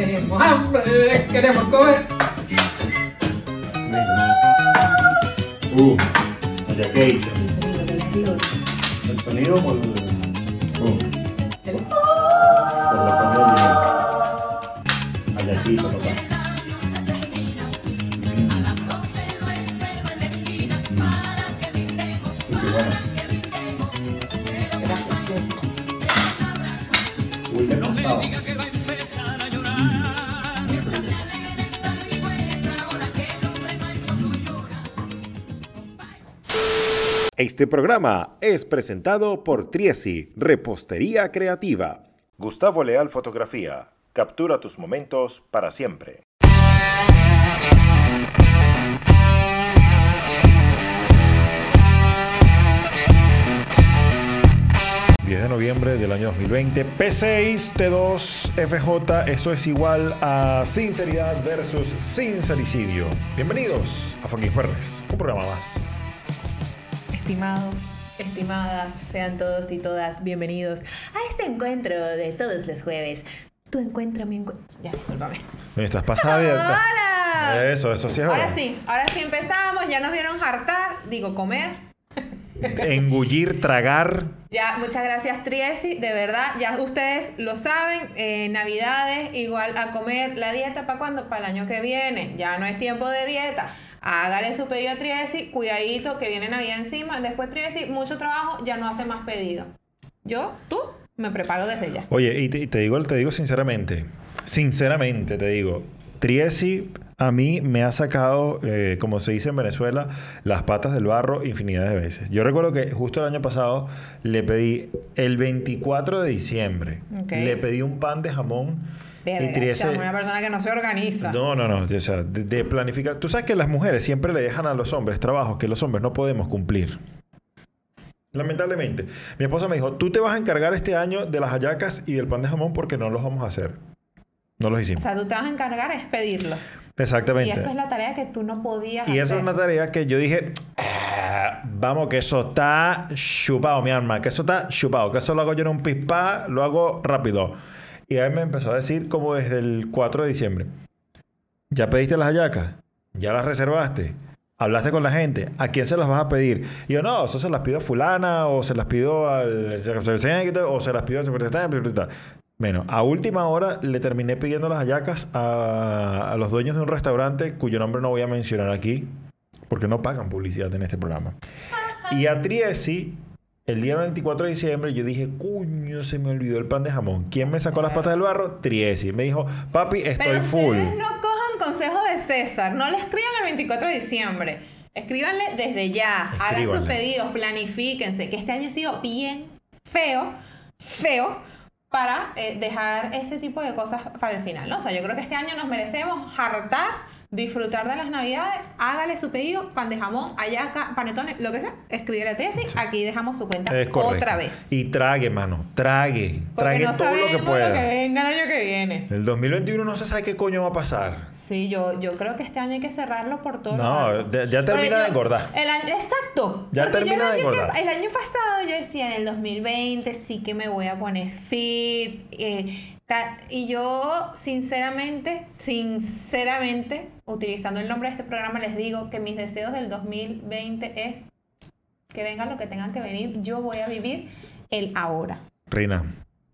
tenemos hambre, queremos comer. Uh, allá que hice. El sonido por, uh, Este programa es presentado por Triesi, Repostería Creativa. Gustavo Leal Fotografía. Captura tus momentos para siempre. 10 de noviembre del año 2020. P6, T2, FJ, eso es igual a sinceridad versus sincericidio. Bienvenidos a Fucking Jueves, un programa más. Estimados, estimadas, sean todos y todas bienvenidos a este encuentro de todos los jueves. Tu encuentro, mi encuentro. Ya, discúlpame. ¿Estás pasada bien? ¡Hola! Eso, eso sí es Ahora verdad. sí, ahora sí empezamos, ya nos vieron hartar, digo comer. Engullir, tragar. Ya, muchas gracias Triesi, de verdad, ya ustedes lo saben, eh, Navidades igual a comer, la dieta para cuándo, para el año que viene, ya no es tiempo de dieta, hágale su pedido a Triesi, cuidadito que viene Navidad encima, después Triesi, mucho trabajo, ya no hace más pedido. Yo, tú, me preparo desde ya. Oye, y te, te digo, te digo sinceramente, sinceramente te digo, Triesi a mí me ha sacado, eh, como se dice en Venezuela, las patas del barro infinidad de veces. Yo recuerdo que justo el año pasado le pedí, el 24 de diciembre, Ok. le pedí un pan de jamón Verga, y una persona que no se organiza. No, no, no. O sea, de, de planificar. Tú sabes que las mujeres siempre le dejan a los hombres trabajos que los hombres no podemos cumplir. Lamentablemente. Mi esposa me dijo, tú te vas a encargar este año de las hallacas y del pan de jamón porque no los vamos a hacer. No los O hicimos. sea, tú te vas a encargar es pedirlos. Y Exactamente. eso es la tarea que tú no podías Y esa hacer. es una tarea que yo dije, "Ah, vamos, que eso está chupado, mi alma, que eso está chupado, que eso lo hago yo en un pispá, lo hago rápido. Y él me empezó a decir como desde el 4 de diciembre, ¿ya pediste las hallacas? ¿Ya las reservaste? ¿Hablaste con la gente? ¿A quién se las vas a pedir? Y yo, no, eso se las pido a fulana, o se las pido al... o se las pido al... Bueno, a última hora le terminé pidiendo las hallacas a, a los dueños de un restaurante cuyo nombre no voy a mencionar aquí porque no pagan publicidad en este programa. Y a Triesi, el día 24 de diciembre, yo dije, cuño, se me olvidó el pan de jamón. ¿Quién me sacó las patas del barro? Triesi. Me dijo, papi, estoy Pero full. no cojan consejos de César. No le escriban el 24 de diciembre. Escríbanle desde ya. Hagan sus pedidos. Planifíquense. Que este año ha sido bien feo. Feo. Para eh, dejar este tipo de cosas para el final, ¿no? O sea, yo creo que este año nos merecemos hartar, disfrutar de las navidades. Hágale su pedido, pan de jamón, hallaca, panetones, lo que sea. Escríbele a Tessy. Aquí dejamos su cuenta Es otra vez. Y trague, mano. Trague. Porque Trague no todo lo que pueda. venga el año que viene. El 2021 no se sabe qué coño va a pasar. Sí, yo, yo creo que este año hay que cerrarlo por todo. No, de- ya termina de engordar. El año, exacto. Ya termina de año que- engordar. el año pasado yo decía, en el 2020 sí que me voy a poner fit. eh, y yo, sinceramente, sinceramente, utilizando el nombre de este programa, les digo que mis deseos del 2020 es que venga lo que tengan que venir. Yo voy a vivir el ahora. Reina,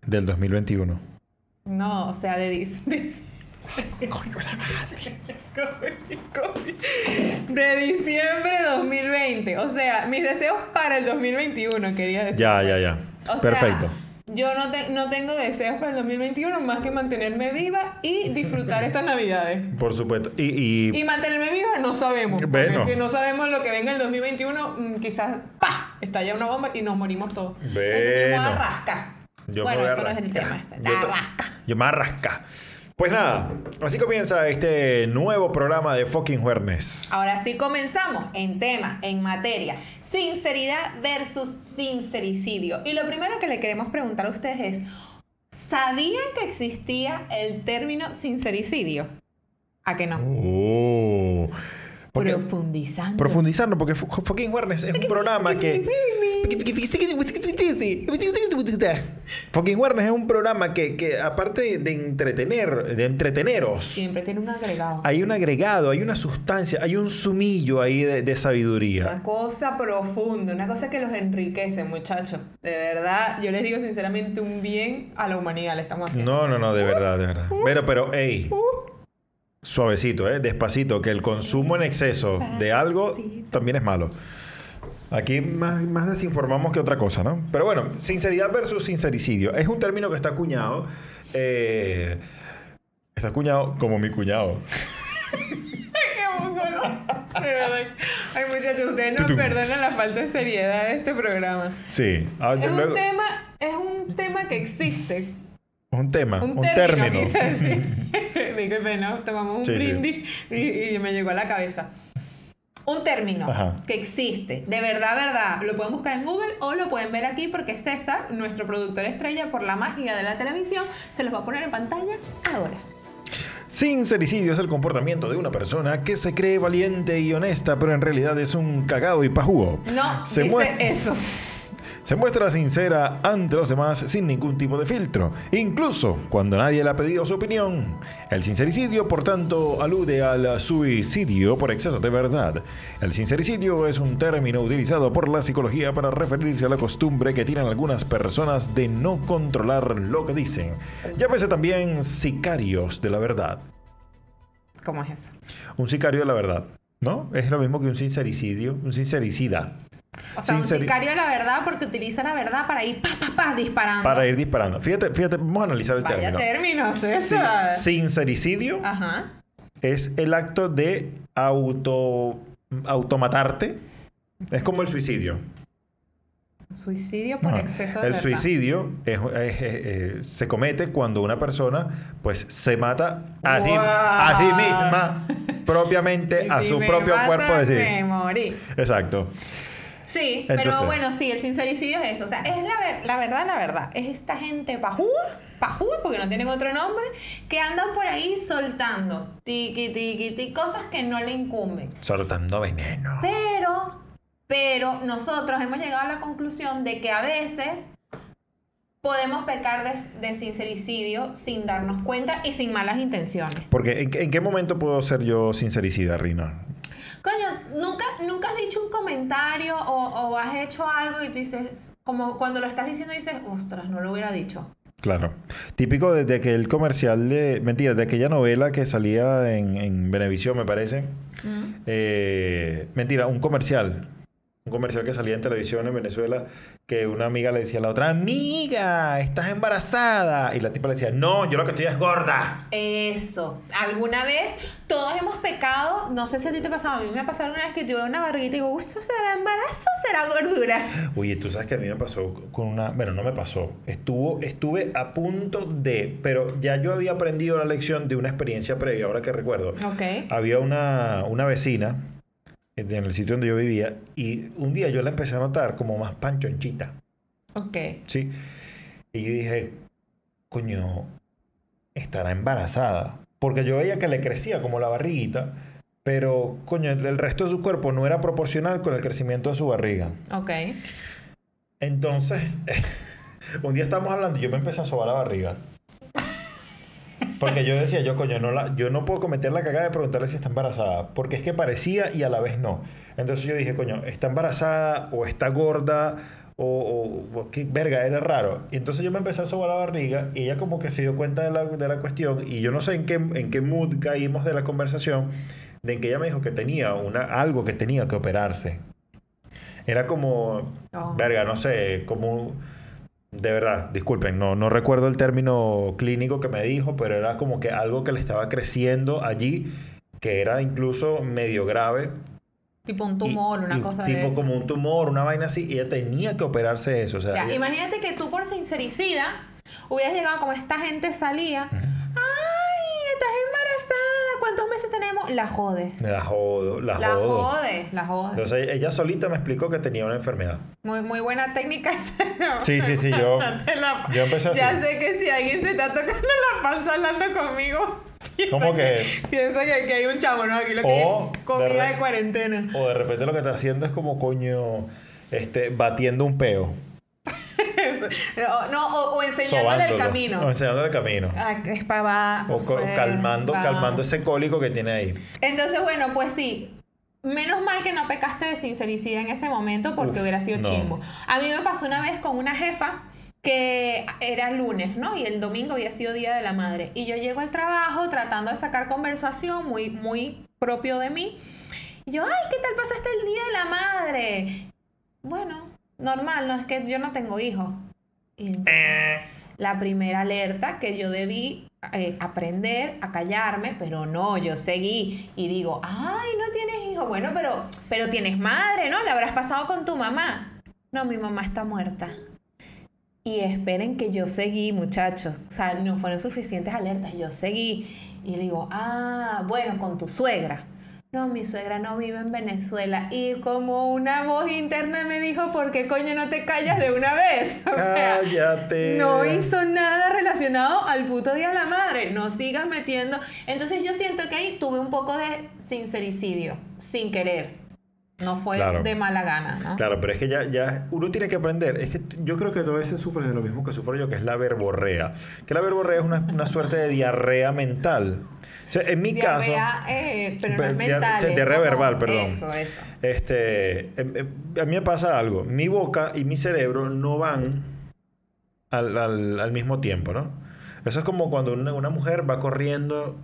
del 2021. No, o sea, de Disney. Coño la madre. De diciembre de 2020. O sea, mis deseos para el 2021, quería decir. Ya, ya, ya. O sea, Perfecto. Yo no, te- no tengo deseos para el 2021 más que mantenerme viva y disfrutar estas navidades. Por supuesto. Y, y- Y mantenerme viva no sabemos. porque Bueno. que no sabemos lo que venga el 2021. mm, Quizás, ¡pa! Estalla una bomba y nos morimos todos. Entonces yo me voy a Bueno. rascar. yo me bueno, voy a eso no es el rascar. tema. Este. Yo te-. Yo me arrasca. Pues nada, así comienza este nuevo programa de Fucking Juernes. Ahora sí comenzamos en tema, en materia. Sinceridad versus sincericidio. Y lo primero que le queremos preguntar a ustedes es, ¿sabían que existía el término sincericidio? ¿A que no? Oh. Porque- Profundizando. profundizando, porque Fu- Fucking Juernes es un programa que. Fucking Warner es un programa que, que aparte de entretener, de entreteneros, Siempre tiene un agregado. hay un agregado, hay una sustancia, hay un sumillo ahí de, de Una sabiduría. cosa profunda, una cosa que los enriquece, muchachos. De verdad, yo les digo sinceramente un bien a la humanidad le estamos haciendo. No, no, no, de verdad, de verdad. Pero, pero, hey, suavecito, eh, despacito, que el consumo en exceso de algo también es malo. Aquí más, más desinformamos que otra cosa, ¿no? Pero bueno, sinceridad versus sincericidio. Es un término que está acuñado. eh, está acuñado como mi cuñado. ¡Qué mongoloso! De verdad. Ay, muchachos, ustedes no Tutum. perdonan la falta de seriedad de este programa. Sí. Ah, Es un luego- tema, es un tema que existe. un tema, un, Un, término. término. Disculpe, ¿no? Tomamos un Sí, sí. brindis y, y me llegó a la cabeza. Un término Ajá. que existe, de verdad, verdad. Lo pueden buscar en Google o lo pueden ver aquí porque César, nuestro productor estrella por la magia de la televisión, se los va a poner en pantalla ahora. Sincericidio es el comportamiento de una persona que se cree valiente y honesta, pero en realidad es un cagado y pajúo. No, Se dice eso. Se muestra sincera ante los demás sin ningún tipo de filtro, incluso cuando nadie le ha pedido su opinión. El sincericidio, por tanto, alude al suicidio por exceso de verdad. El sincericidio es un término utilizado por la psicología para referirse a la costumbre que tienen algunas personas de no controlar lo que dicen. Llámese también sicarios de la verdad. ¿Cómo es eso? Un sicario de la verdad, ¿no? Es lo mismo que un sincericidio, un sincericida. O sea, un Sinceri- sicario de la verdad porque utiliza la verdad para ir pa, pa, pa, disparando. Para ir disparando. Fíjate, fíjate, vamos a analizar el Vaya término. términos, Sin- César. sincericidio Ajá. es el acto de auto automatarte. Es como el suicidio. Suicidio por No, exceso de el verdad. suicidio es- es- es- eh, se comete cuando una persona pues se mata a, sí, sí misma propiamente a su propio matan, cuerpo de Me morí. Exacto. Sí, Entonces- pero bueno, sí, el sincericidio es eso. O sea, es la, ver- la verdad, la verdad. Es esta gente pajúa, pajúa, porque no tienen otro nombre, que andan por ahí soltando tiqui, tiqui, tiqui, cosas que no le incumben. Soltando veneno. Pero, pero nosotros hemos llegado a la conclusión de que a veces podemos pecar de, de sincericidio sin darnos cuenta y sin malas intenciones. Porque ¿en, en qué momento puedo ser yo sincericida, Rina? Coño, ¿nunca, nunca has dicho un comentario o, o has hecho algo y tú dices, como cuando lo estás diciendo dices, ostras, no lo hubiera dicho. Claro. Típico desde aquel comercial de. Mentira, de aquella novela que salía en, en Venevisión, me parece. Eh, mentira, un comercial. Un comercial que salía en televisión en Venezuela. Que una amiga le decía a la otra: Amiga, estás embarazada. Y la tipa le decía: No, yo lo que estoy es gorda. Eso. Alguna vez todos hemos pecado, no sé si a ti te pasaba, a mí me ha pasado alguna vez que tuve una barriguita y digo, "Uy, ¿eso será embarazo o será gordura? Oye, tú sabes que a mí me pasó con una. Bueno, no me pasó. Estuvo, estuve a punto de. Pero ya yo había aprendido la lección de una experiencia previa, ahora que recuerdo. Ok. había una, una vecina en el sitio donde yo vivía y un día yo la empecé a notar como más panchonchita, Ok. ¿sí? Y yo dije, coño, estará embarazada. Porque yo veía que le crecía como la barriguita, pero, coño, el, resto de su cuerpo no era proporcional con el crecimiento de su barriga. Ok. Entonces, un día estábamos hablando y yo me empecé a sobar la barriga. Porque yo decía, yo coño, no la, yo no puedo cometer la cagada de preguntarle si está embarazada. Porque es que parecía y a la vez no. Entonces yo dije, coño, ¿está embarazada o está gorda? O, o- o qué verga, era raro. Y entonces yo me empecé a sobar la barriga y ella como que se dio cuenta de la, de la cuestión. Y yo no sé en qué, en qué mood caímos de la conversación. De que ella me dijo que tenía una, algo que tenía que operarse. Era como, Oh. verga, no sé, como... De verdad, disculpen, no, no recuerdo el término clínico que me dijo, pero era como que algo que le estaba creciendo allí, que era incluso medio grave. Tipo un y- tumor, una y cosa Tipo de eso. como un tumor, una vaina así, y ella tenía que operarse eso. O sea, Ya, ella- imagínate que tú por sincericida hubieras llegado como esta gente salía. ¿Estás embarazada? ¿Cuántos meses tenemos? La jodes. me la jodo, la, La jodo. jodes, la jodes. Entonces ella solita me explicó que tenía una enfermedad. Muy, muy buena técnica esa. Sí, sí, sí, yo- la- yo empecé así. Ya sé que si alguien se está tocando la panza hablando conmigo. ¿Cómo que? Piensa que, que hay un chavo, ¿no? Aquí lo que O es comida de de, re- cuarentena. O de repente lo que está haciendo es como coño, este, batiendo un peo. No, no, o, o enseñándole el camino. O enseñándole el camino. Ah, es pa' abajo, O pues, calmando, calmando ese cólico que tiene ahí. Entonces, bueno, pues sí. Menos mal que no pecaste de sincericida en ese momento porque Uf, hubiera sido no. chimbo. A mí me pasó una vez con una jefa que era lunes, ¿no? Y el domingo había sido Día de la Madre. Y yo llego al trabajo tratando de sacar conversación muy, muy propio de mí. Y yo, ay, ¿qué tal pasaste el Día de la Madre? Bueno, normal, no es que yo no tengo hijos. La primera alerta que yo debí eh, aprender a callarme, pero no, yo seguí y digo, ay, no tienes hijo, bueno, pero, pero tienes madre, ¿no? Le habrás pasado con tu mamá. No, mi mamá está muerta. Y esperen que yo seguí, muchachos. O sea, no fueron suficientes alertas. Yo seguí. Y digo, ah, bueno, con tu suegra. No, mi suegra no vive en Venezuela. Y como una voz interna me dijo, ¿por qué coño no te callas de una vez? O sea, Cállate. no hizo nada relacionado al puto Día de la Madre. No sigas metiendo. Entonces yo siento que ahí tuve un poco de sincericidio, sin querer. No fue Claro. de mala gana, ¿no? Claro, pero es que ya, ya uno tiene que aprender. Es que yo creo que tú a veces sufres de lo mismo que sufro yo, que es la verborrea. Que la verborrea es una, una suerte de diarrea mental. O sea, en mi Diarrea, caso, eh, pero no es Dia- mental. diarrea verbal, perdón. Eso, eso. este, em- em, a mí me pasa algo. Mi boca y mi cerebro no van al, al- al mismo tiempo, ¿no? Eso es como cuando una, una mujer va corriendo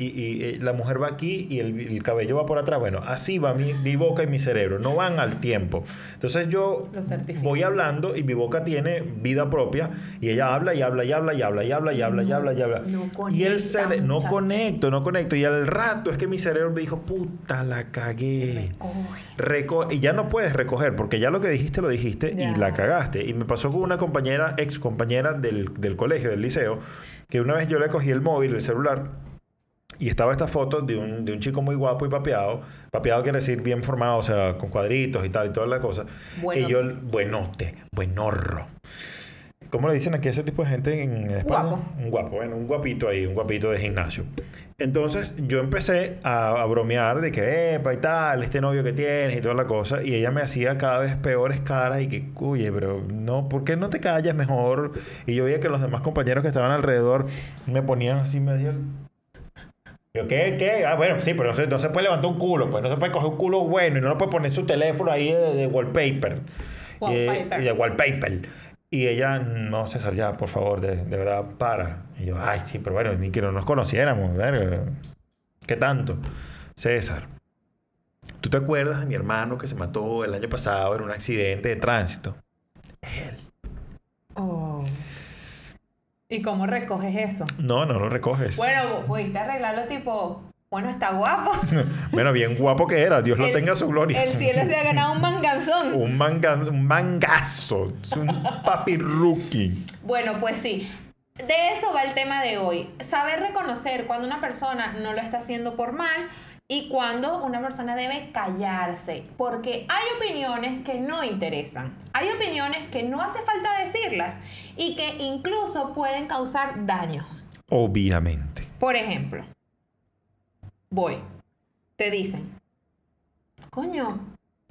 y, y, eh, la mujer va aquí y el, el cabello va por atrás. Bueno, así va mi, mi boca y mi cerebro, no van al tiempo. Entonces yo voy hablando y mi boca tiene vida propia y ella habla y habla y habla y habla y habla y habla y habla y habla. No y el conecta, cere- no conecto, no conecto. Y al rato es que mi cerebro me dijo, puta, la cagué. Recoge. Reco- y ya no puedes recoger, porque ya lo que dijiste lo dijiste Ya. y la cagaste. Y me pasó con una compañera, ex compañera del, del colegio, del liceo, que una vez yo le cogí el móvil, el celular, y estaba esta foto de un, de un chico muy guapo y papeado. Papeado quiere decir bien formado, o sea, con cuadritos y tal y toda la cosa. Bueno. Y yo, buenote, buenorro. ¿Cómo le dicen aquí a ese tipo de gente en España? Guapo. Un guapo, bueno, un guapito ahí, un guapito de gimnasio. Entonces yo empecé a, a bromear de que, epa y tal, este novio que tienes y toda la cosa. Y ella me hacía cada vez peores caras y que, oye, pero no, ¿por qué no te callas mejor? Y yo veía que los demás compañeros que estaban alrededor me ponían así medio... Yo, ¿qué? ¿Qué? Ah, bueno, sí, pero no se, no se puede levantar un culo, pues no se puede coger un culo bueno y no le puede poner su teléfono ahí de, de wallpaper. Wallpaper. Y, de wallpaper. Y ella, no, César, ya, por favor, de, de verdad, para. Y yo, ay, sí, pero bueno, ni que no nos conociéramos, verga. ¿Qué tanto? César, ¿tú te acuerdas de mi hermano que se mató el año pasado en un accidente de tránsito? Oh. ¿Y cómo recoges eso? No, no lo recoges. Bueno, pudiste arreglarlo tipo, bueno, está guapo. Bueno, bien guapo que era, Dios lo El- tenga su gloria. El cielo se ha ganado un manganzón. un, manga, un mangazo, es un papi rookie. Bueno, pues sí. De eso va el tema de hoy. Saber reconocer cuando una persona no lo está haciendo por mal y cuando una persona debe callarse. Porque hay opiniones que no interesan. Hay opiniones que no hace falta decirlas y que incluso pueden causar daños. Obviamente. Por ejemplo, voy, te dicen, coño,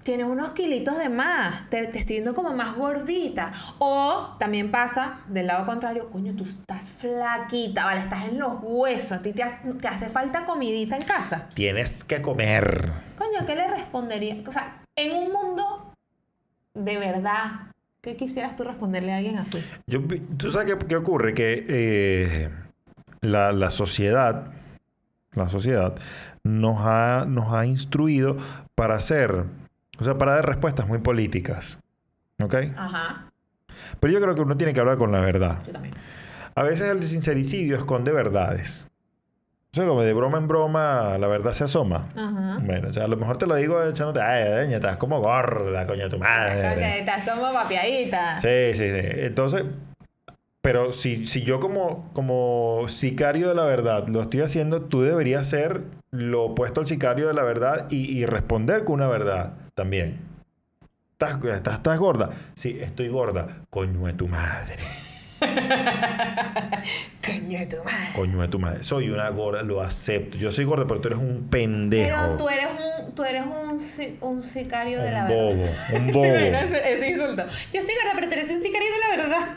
tienes unos kilitos de más, te, te estoy viendo como más gordita. O también pasa del lado contrario, coño, tú estás flaquita, vale, estás en los huesos, a ti te, hace- te hace falta comidita en casa. Tienes que comer. Coño, ¿qué le respondería? O sea, en un mundo de verdad, ¿qué quisieras tú responderle a alguien así? Yo, ¿Tú sabes qué, qué ocurre? Que eh, la, la sociedad, la sociedad nos ha, nos ha instruido para hacer, o sea, para dar respuestas muy políticas. ¿Ok? Ajá, Pero yo creo que uno tiene que hablar con la verdad. yo también. A veces el sincericidio esconde verdades. O sea, como de broma en broma, la verdad se asoma. Ajá. Bueno, o sea, a lo mejor te lo digo echándote, ay, doña, estás como gorda, coño, tu madre. Estás como papiadita. Sí, sí, sí. Entonces, pero si, si yo como, como sicario de la verdad lo estoy haciendo, tú deberías ser lo opuesto al sicario de la verdad y, y responder con una verdad también. ¿Estás, estás, estás gorda? Sí, estoy gorda. Coño de tu madre. Coño de tu madre. Coño de tu madre. Soy una gorda, lo acepto. Yo soy gorda, pero tú eres un pendejo. Pero tú eres un, tú eres un, un sicario de la un verdad. bobo. Un Sí, bueno, bobo. ese insulto. Yo estoy gorda, pero tú eres un sicario de la verdad.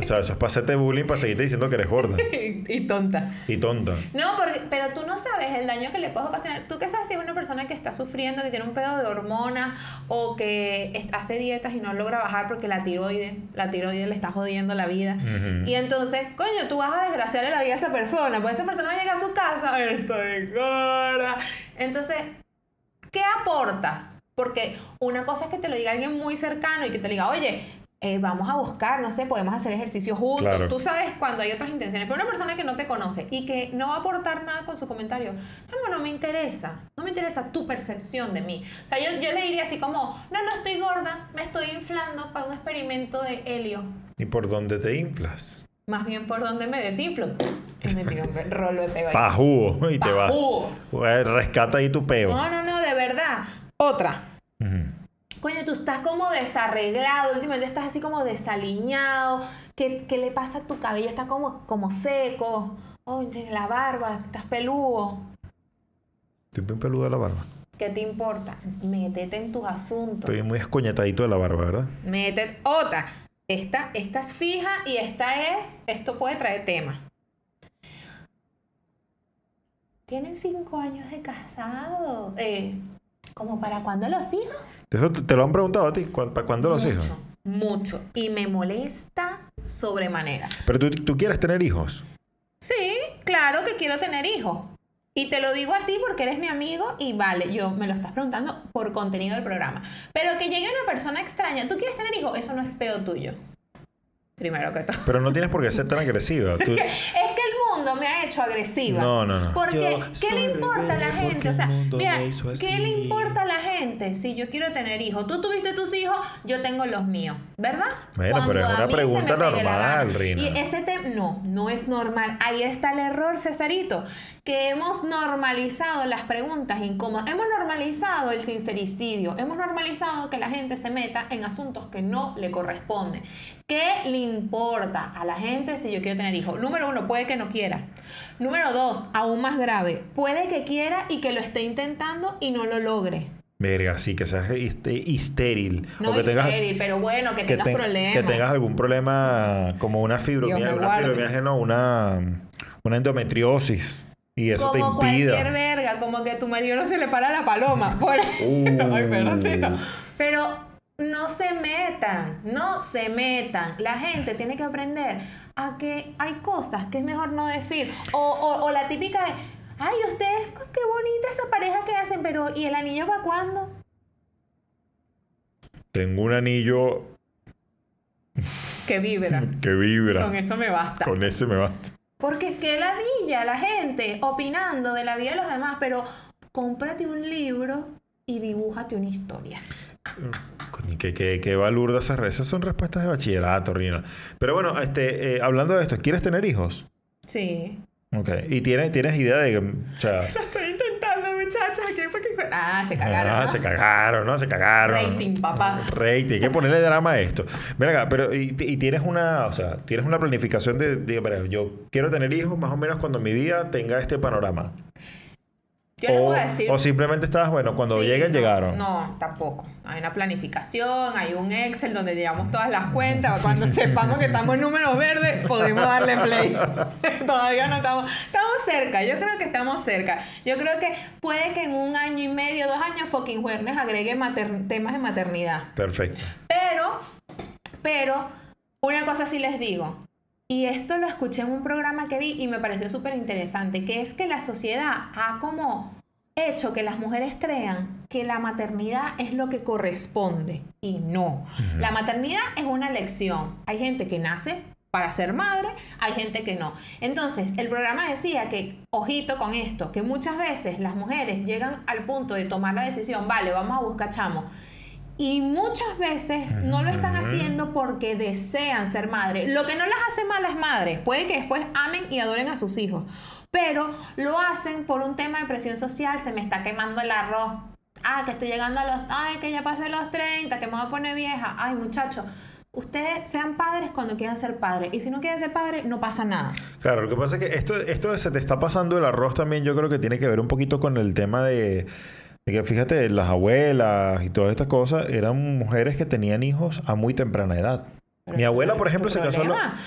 O sea, eso es para hacerte bullying, para seguirte diciendo que eres gorda. y, y tonta. Y tonta. No, porque, pero tú no sabes el daño que le puedes ocasionar. Tú qué sabes si es una persona que está sufriendo, que tiene un pedo de hormonas o que hace dietas y no logra bajar porque la tiroides, la tiroides le está jodiendo la vida. Y entonces, coño, tú vas a desgraciarle la vida a esa persona, pues esa persona va a llegar a su casa, estoy gorda. Entonces, ¿qué aportas? Porque una cosa es que te lo diga alguien muy cercano y que te diga, oye, eh, vamos a buscar, no sé, podemos hacer ejercicio juntos. Claro. Tú sabes cuando hay otras intenciones. Pero una persona que no te conoce y que no va a aportar nada con su comentario, chamo, no me interesa. No me interesa tu percepción de mí. O sea, yo, yo le diría así como, no, no estoy gorda, me estoy inflando para un experimento de helio. ¿Y por dónde te inflas? Más bien por donde me desinflo. Me tiro un rolo de pego. Pa' jugo. Y te vas. Rescata ahí tu peo. No, no, no, de verdad. Otra. Ujú. Coño, tú estás como desarreglado, últimamente estás así como desaliñado. ¿Qué, qué le pasa a tu cabello? Está como, como seco. Oye, la barba, estás peludo. Estoy bien peludo de la barba. ¿Qué te importa? Métete en tus asuntos. Estoy muy escoñetadito de la barba, ¿verdad? Métete. Otra. Esta, esta es fija y esta es. Esto puede traer tema. Tienen cinco años de casado. Eh, ¿Como para cuándo los hijos? Eso te, lo han preguntado a ti. ¿Cu- ¿Para cuándo los hijos? Mucho. Y me molesta sobremanera. Pero tú, tú quieres tener hijos. Sí, claro que quiero tener hijos. Y te lo digo a ti porque eres mi amigo y vale, yo me lo estás preguntando por contenido del programa. Pero que llegue una persona extraña, ¿tú quieres tener hijos? Eso no es peo tuyo. Primero que todo. Pero no tienes por qué ser tan agresiva. Tú- Es mundo me ha hecho agresiva. No, no, no. Porque, Yo ¿qué le importa a la gente? O sea, mira, ¿qué le importa a la gente si yo quiero tener hijos? Tú tuviste tus hijos, yo tengo los míos, ¿verdad? Bueno, Cuando pero es a una mí se pregunta normal. Rina. Y ese tema, no, no es normal. Ahí está el error, Cesarito, que hemos normalizado las preguntas incómodas. Hemos normalizado el sincericidio. Hemos normalizado que la gente se meta en asuntos que no le corresponden. ¿Qué le importa a la gente si yo quiero tener hijos? Número uno, puede que no quiera. Número dos, aún más grave, puede que quiera y que lo esté intentando y no lo logre. Verga, sí, que seas este, estéril. No o que tengas, estéril, pero bueno, que, que, tengas te- problemas. que tengas algún problema como una fibromialgia, una fibromialgia, no, una, una endometriosis. Y eso como te impida. cualquier verga, como que tu marido no se le para la paloma. Por... Uh. Ay, perdóncito. Pero no se metan, no se metan. La gente tiene que aprender a que hay cosas que es mejor no decir. O, o, o la típica de, ay, ustedes, qué bonita esa pareja que hacen, pero ¿y el anillo para cuándo? Tengo un anillo Que vibra. que vibra. Con eso me basta. Con ese me basta. Porque qué ladilla la gente opinando de la vida de los demás, pero cómprate un libro y dibújate una historia. Que, que, que balurda esas, esas son respuestas de bachillerato, Rina. Pero bueno, este, eh, hablando de esto, ¿quieres tener hijos? Sí. Ok. ¿Y tienes, tienes idea de que, o sea, que? Ah, se cagaron. ah, ¿no? se cagaron, ¿no? Se cagaron. Rating, papá. Rating, hay que ponerle drama a esto. Mira acá, pero y, y tienes una, o sea, tienes una planificación de, de, yo quiero tener hijos más o menos cuando mi vida tenga este panorama. Yo o, voy a decir. o simplemente estabas, bueno, cuando Sí, lleguen, no, llegaron. No, tampoco. Hay una planificación, hay un Excel donde llevamos todas las cuentas. Cuando sepamos que estamos en números verdes, podemos darle play. Todavía no estamos. Estamos cerca, yo creo que estamos cerca. Yo creo que puede que en un año y medio, dos años, fucking Juernes agregue temas de maternidad. Perfecto. Pero, pero, una cosa sí les digo. Y esto lo escuché en un programa que vi y me pareció súper interesante, que es que la sociedad ha como hecho que las mujeres crean que la maternidad es lo que corresponde y no. La maternidad es una elección. Hay gente que nace para ser madre, hay gente que no. Entonces, el programa decía que, ojito con esto, que muchas veces las mujeres llegan al punto de tomar la decisión, vale, vamos a buscar chamo. Y muchas veces no lo están haciendo porque desean ser madre. Lo que no las hace malas madres. Puede que después amen y adoren a sus hijos. Pero lo hacen por un tema de presión social. Se me está quemando el arroz. Ah, que estoy llegando a los... Ay, que ya pasé los 30, que me voy a poner vieja. Ay, muchacho, ustedes sean padres cuando quieran ser padres. Y si no quieren ser padres, no pasa nada. Claro, lo que pasa es que esto, esto de se te está pasando el arroz también yo creo que tiene que ver un poquito con el tema de que fíjate, las abuelas y todas estas cosas eran mujeres que tenían hijos a muy temprana edad. Pero Mi abuela, por ejemplo, se casó a los- problema.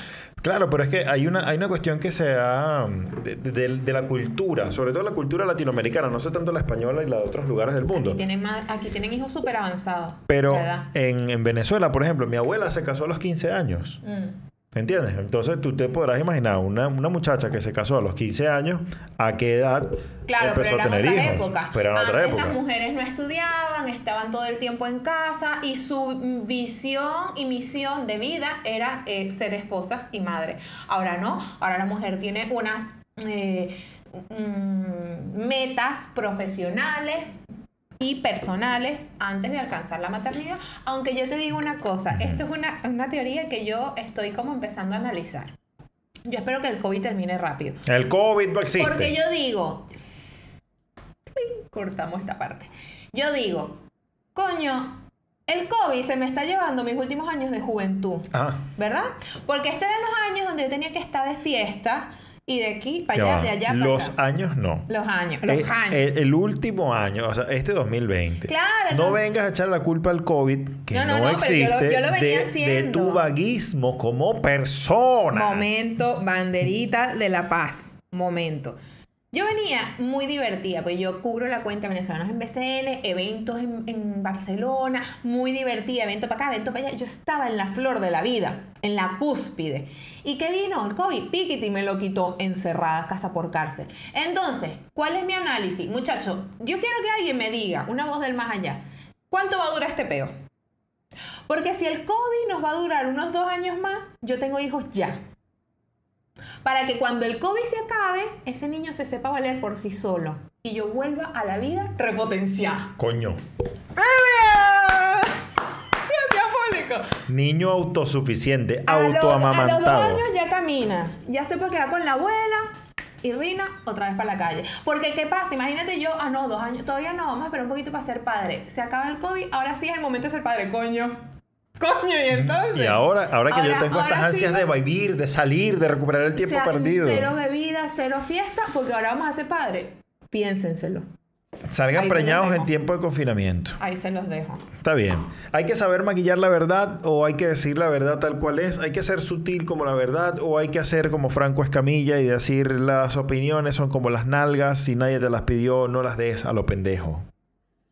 Claro, pero es que hay una, hay una cuestión que se ha... De, de- de la cultura, sobre todo la cultura latinoamericana, no sé tanto la española y la de otros lugares del mundo. Aquí tienen, más- aquí tienen hijos súper avanzados. Pero en Venezuela, por ejemplo, mi abuela se casó a los 15 años. Mm. ¿Entiendes? Entonces tú te podrás imaginar una, una muchacha que se casó a los 15 años, ¿a qué edad Claro, empezó pero a tener otra hijos? época. Pero era otra época. las mujeres no estudiaban, estaban todo el tiempo en casa y su visión y misión de vida era eh, ser esposas y madres. Ahora no, ahora la mujer tiene unas eh, mm, metas profesionales y personales antes de alcanzar la maternidad. Aunque yo te digo una cosa, esto es una, una teoría que yo estoy como empezando a analizar. Yo espero que el COVID termine rápido. El COVID no existe. Porque yo digo, cortamos esta parte. Yo digo, coño, el COVID se me está llevando mis últimos años de juventud, Ajá. ¿verdad? Porque estos eran los años donde yo tenía que estar de fiesta y de aquí para allá, de allá para Los acá. años no. Los años, los Eh, años. El, el último año, o sea, este 2020. Claro, No entonces- vengas a echar la culpa al COVID, que No, no, no, no, pero yo lo- existe, yo lo venía de, de tu vaguismo como persona. Momento, banderita de la paz. Momento. Yo venía muy divertida, pues yo cubro la cuenta venezolanos en BCN, eventos en, Barcelona, muy divertida, evento para acá, evento para allá. Yo estaba en la flor de la vida, en la cúspide. ¿Y qué vino? El COVID, piquiti me lo quitó encerrada, casa por cárcel. Entonces, ¿cuál es mi análisis? Muchachos, yo quiero que alguien me diga, una voz del más allá, ¿cuánto va a durar este peo? Porque si el COVID nos va a durar unos dos años más, yo tengo hijos ya. Para que cuando el COVID se acabe, ese niño se sepa valer por sí solo. Y yo vuelva a la vida repotenciada. Coño. Gracias, público. Niño autosuficiente, A lo- A los dos autoamamantado. años ya camina. Ya se puede quedar con la abuela. Y Rina otra vez para la calle. Porque, ¿qué pasa? Imagínate yo, ah, no, dos años, todavía no, vamos a esperar un poquito para ser padre. Se acaba el COVID, ahora sí es el momento de ser padre, coño. Coño, y entonces. Y ahora, ahora que yo tengo estas ansias sí, de vivir, de salir, de recuperar el tiempo sea, perdido. Cero bebida, cero fiesta, porque ahora vamos a ser padres. Piénsenselo. Salgan Ahí preñados en tiempo de confinamiento. Ahí se los dejo. Está bien. Hay que saber maquillar la verdad o hay que decir la verdad tal cual es. Hay que ser sutil como la verdad o hay que hacer como Franco Escamilla y decir las opiniones son como las nalgas. Si nadie te las pidió, no las des a lo pendejo.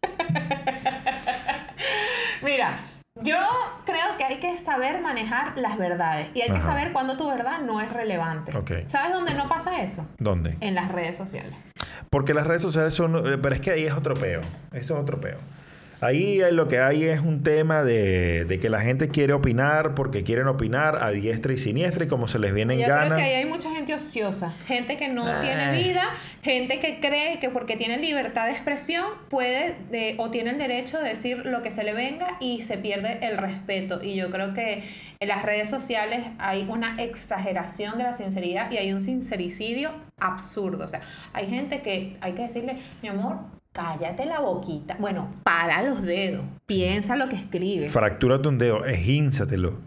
Yo creo que hay que saber manejar las verdades y hay que saber cuándo tu verdad no es relevante. ¿Sabes dónde no pasa eso? ¿Dónde? En las redes sociales. Porque las redes sociales son... eh, Pero es que ahí es otro peo. Eso es otro peo. Ahí lo que hay es un tema de, de que la gente quiere opinar porque quieren opinar a diestra y siniestra y como se les viene en Yo creo gana. que ahí hay mucha gente ociosa, gente que no Ay. tiene vida, gente que cree que porque tiene libertad de expresión puede de- o tiene el derecho de decir lo que se le venga y se pierde el respeto. Y yo creo que en las redes sociales hay una exageración de la sinceridad y hay un sincericidio absurdo. O sea, hay gente que hay que decirle, mi amor, cállate la boquita. Bueno, para los dedos, piensa lo que escribes. Fractúrate un dedo, ejínzatelo,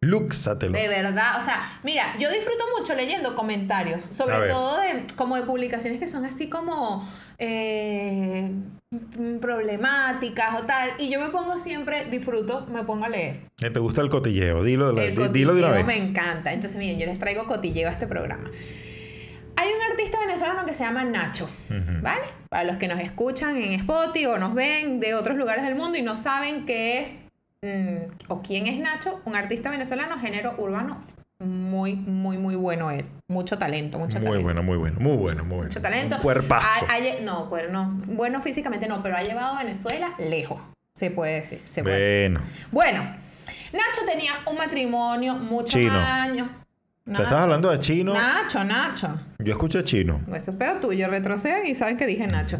lúxatelo. De verdad, o sea, mira, yo disfruto mucho leyendo comentarios, sobre todo de como de publicaciones que son así como eh, problemáticas o tal, y yo me pongo siempre, disfruto, me pongo a leer. Eh, ¿Te gusta el cotilleo? Dilo, de la- El di- dilo de vez. me encanta, entonces miren, yo les traigo cotilleo a este programa. Hay un artista venezolano que se llama Nacho. ¿vale? Para los que nos escuchan en Spotify o nos ven de otros lugares del mundo y no saben qué es mm, o quién es Nacho, un artista venezolano, género urbano, muy, muy, muy bueno él. Mucho talento, mucho Muy talento. bueno, muy bueno, muy bueno, muy bueno. Mucho talento. Un cuerpazo. Ha- no, no, bueno físicamente no, pero ha llevado a Venezuela lejos, se puede decir. Se puede decir. Bueno, Bueno, Nacho tenía un matrimonio, muchos Chino. años. ¿Te estás hablando de chino? Nacho, Nacho. Yo escuché chino. Eso es pedo tuyo, retroceden y saben que dije Nacho.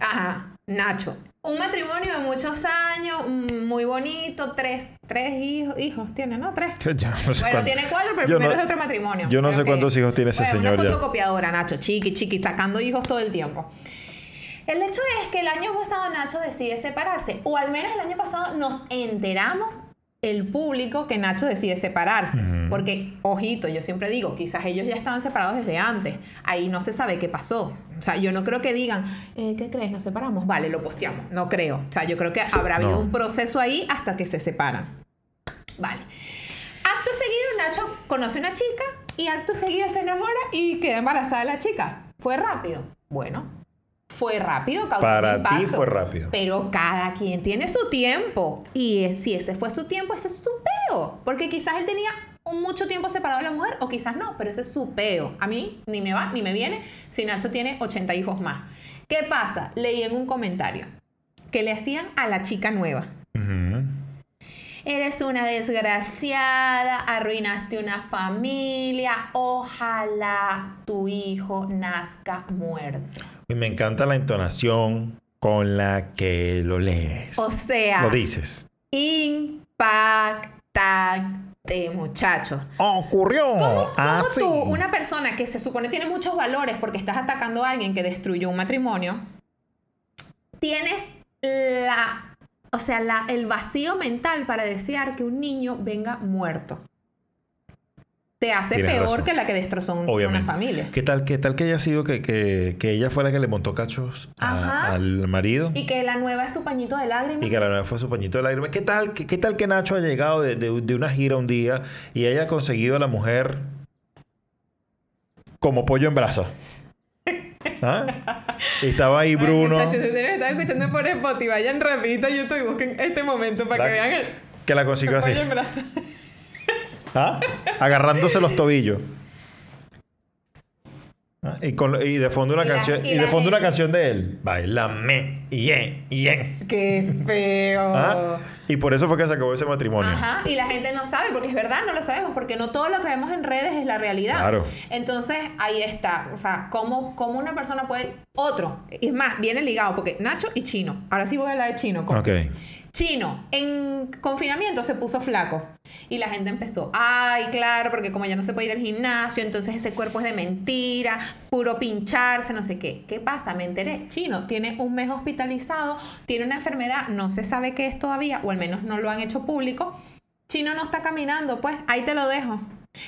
Ajá, Nacho. Un matrimonio de muchos años, mm, muy bonito, tres, tres hijos, hijos tiene, ¿no? Tres. Yo no sé Bueno, cuánto- tiene cuatro, pero yo primero no- es otro matrimonio. yo no Creo sé que- cuántos hijos tiene ese Bueno, señor Una ya. fotocopiadora, Nacho, chiqui, chiqui, sacando hijos todo el tiempo. El hecho es que el año pasado Nacho decide separarse, o al menos el año pasado nos enteramos el público que Nacho decide separarse. Porque, ojito, yo siempre digo, quizás ellos ya estaban separados desde antes. Ahí no se sabe qué pasó. O sea, yo no creo que digan, eh, ¿qué crees? ¿Nos separamos? Vale, lo posteamos. No creo. O sea, yo creo que habrá habido un proceso ahí hasta que se separan. Vale. Acto seguido, Nacho conoce una chica y acto seguido se enamora y queda embarazada de la chica. ¿Fue rápido? Bueno, fue rápido, causó Para un ti fue rápido. Pero cada quien tiene su tiempo. Y si ese fue su tiempo, ese es su peo. Porque quizás él tenía mucho tiempo separado de la mujer o quizás no, pero ese es su peo. A mí ni me va ni me viene si Nacho tiene 80 hijos más. ¿Qué pasa? Leí en un comentario que le hacían a la chica nueva. Eres una desgraciada, arruinaste una familia, ojalá tu hijo nazca muerto. Y me encanta la entonación con la que lo lees. O sea, Lo dices. impactante, muchacho. Ocurrió ¿Cómo, cómo así. tú, una persona que se supone tiene muchos valores porque estás atacando a alguien que destruyó un matrimonio, tienes la, o sea, la- el vacío mental para desear que un niño venga muerto? Te hace Tienes peor razón. que la que destrozó un- una familia. ¿Qué tal, qué tal que haya sido que, que- que ella fue la que le montó cachos a- al marido? Y que la nueva es su pañito de lágrimas. Y que la nueva fue su pañito de lágrimas. ¿Qué tal, qué, qué tal que Nacho ha llegado de, de- de una gira un día y haya conseguido a la mujer como pollo en brasa? ¿Ah? Y estaba ahí Bruno. Ay, muchachos, si están escuchando por Spotify, vayan rapidito a YouTube y busquen este momento para La- que vean el, que la consiguió el así. pollo en brasa. ¿Ah? Agarrándose los tobillos. ¿Ah? Y, con- y de fondo una Y la- canción y de fondo una canción de él. Bailame, yen, yen. ¡Qué feo! ¿Ah? Y por eso fue que se acabó ese matrimonio. Ajá, y la gente no sabe, porque es verdad, no lo sabemos, porque no todo lo que vemos en redes es la realidad. Claro. Entonces, ahí está. O sea, ¿cómo, cómo una persona puede. Otro, es más, viene ligado, porque Nacho y Chino. Ahora sí voy a hablar de Chino. Chino, en confinamiento se puso flaco. Y la gente empezó, ay, claro, porque como ya no se puede ir al gimnasio, entonces ese cuerpo es de mentira, puro pincharse, no sé qué. ¿Qué pasa? Me enteré. Chino tiene un mes hospitalizado, tiene una enfermedad, no se sabe qué es todavía, o al menos no lo han hecho público. Chino no está caminando, pues ahí te lo dejo.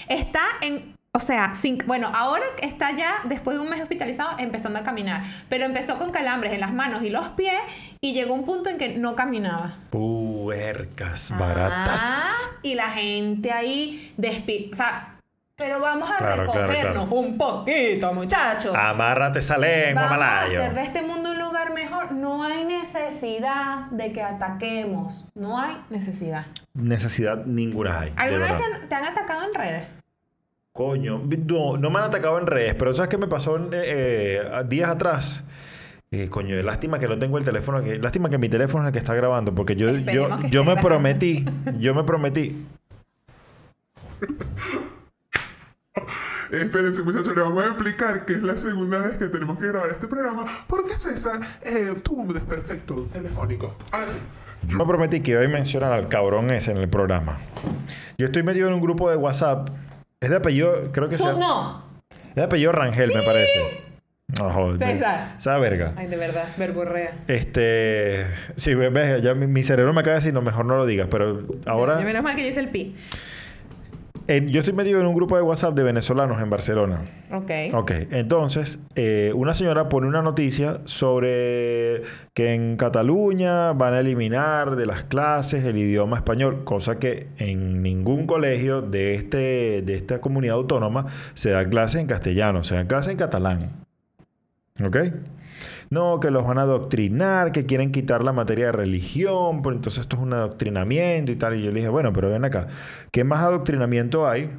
Está en, o sea, sin, bueno, ahora está ya, después de un mes hospitalizado, empezando a caminar. Pero empezó con calambres en las manos y los pies y llegó un punto en que no caminaba. Puercas baratas. Ah, y la gente ahí despi... O sea, pero vamos a Claro, recogernos claro. un poquito, muchachos. Amárrate esa lengua, Vamos a hacer de este mundo un lugar mejor. No hay necesidad de que ataquemos. No hay necesidad. Necesidad ninguna hay. ¿Alguna vez te han atacado en redes? Coño, no, no me han atacado en redes, pero ¿sabes qué me pasó eh, eh, días atrás? Eh, coño, lástima que no tengo el teléfono, que, lástima que mi teléfono es el que está grabando, porque yo, yo, Esperemos yo me grabando. prometí, yo me prometí. Espérense, muchachos, les vamos a explicar que es la segunda vez que tenemos que grabar este programa porque César eh, tuvo un desperfecto telefónico. Ahora sí. Yo me prometí que iba a mencionar al cabrón ese en el programa. Yo estoy metido en un grupo de WhatsApp. Es de apellido, creo que sea. no. Es de apellido Rangel, me parece. No, joder. César. Esa verga. Ay, de verdad, verborrea. Este. Sí, ves, ya mi, mi cerebro me acaba de decir, no, mejor no lo digas, pero ahora. Menos mal que yo hice el pi. Eh, yo estoy metido en un grupo de WhatsApp de venezolanos en Barcelona. Ok. Ok, entonces, eh, una señora pone una noticia sobre que en Cataluña van a eliminar de las clases el idioma español, cosa que en ningún colegio de, este, de esta comunidad autónoma se da clase en castellano, se da clase en catalán. ¿Ok? No, que los van a adoctrinar, que quieren quitar la materia de religión, pues entonces esto es un adoctrinamiento y tal. Y yo le dije, bueno, pero ven acá, ¿qué más adoctrinamiento hay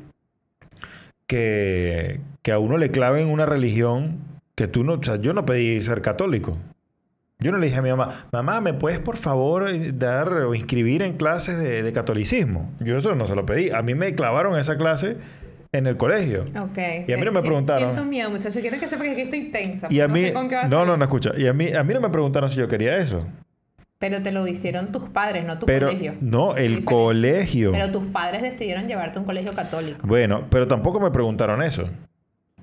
que, que a uno le claven una religión que tú no... O sea, yo no pedí ser católico. Yo no le dije a mi mamá, mamá, ¿me puedes por favor dar o inscribir en clases de, de catolicismo? Yo eso no se lo pedí. A mí me clavaron esa clase en el colegio. Ok. Y a mí no me preguntaron. Siento miedo, muchachos. Quiero que sepa que aquí estoy tensa. Y a no mí... sé con qué va a No, no, no, escucha. Y a mí, a mí no me preguntaron si yo quería eso. Pero te lo hicieron tus padres, no tu Pero colegio. no, el Diferente. colegio. Pero tus padres decidieron llevarte a un colegio católico. Bueno, pero tampoco me preguntaron eso.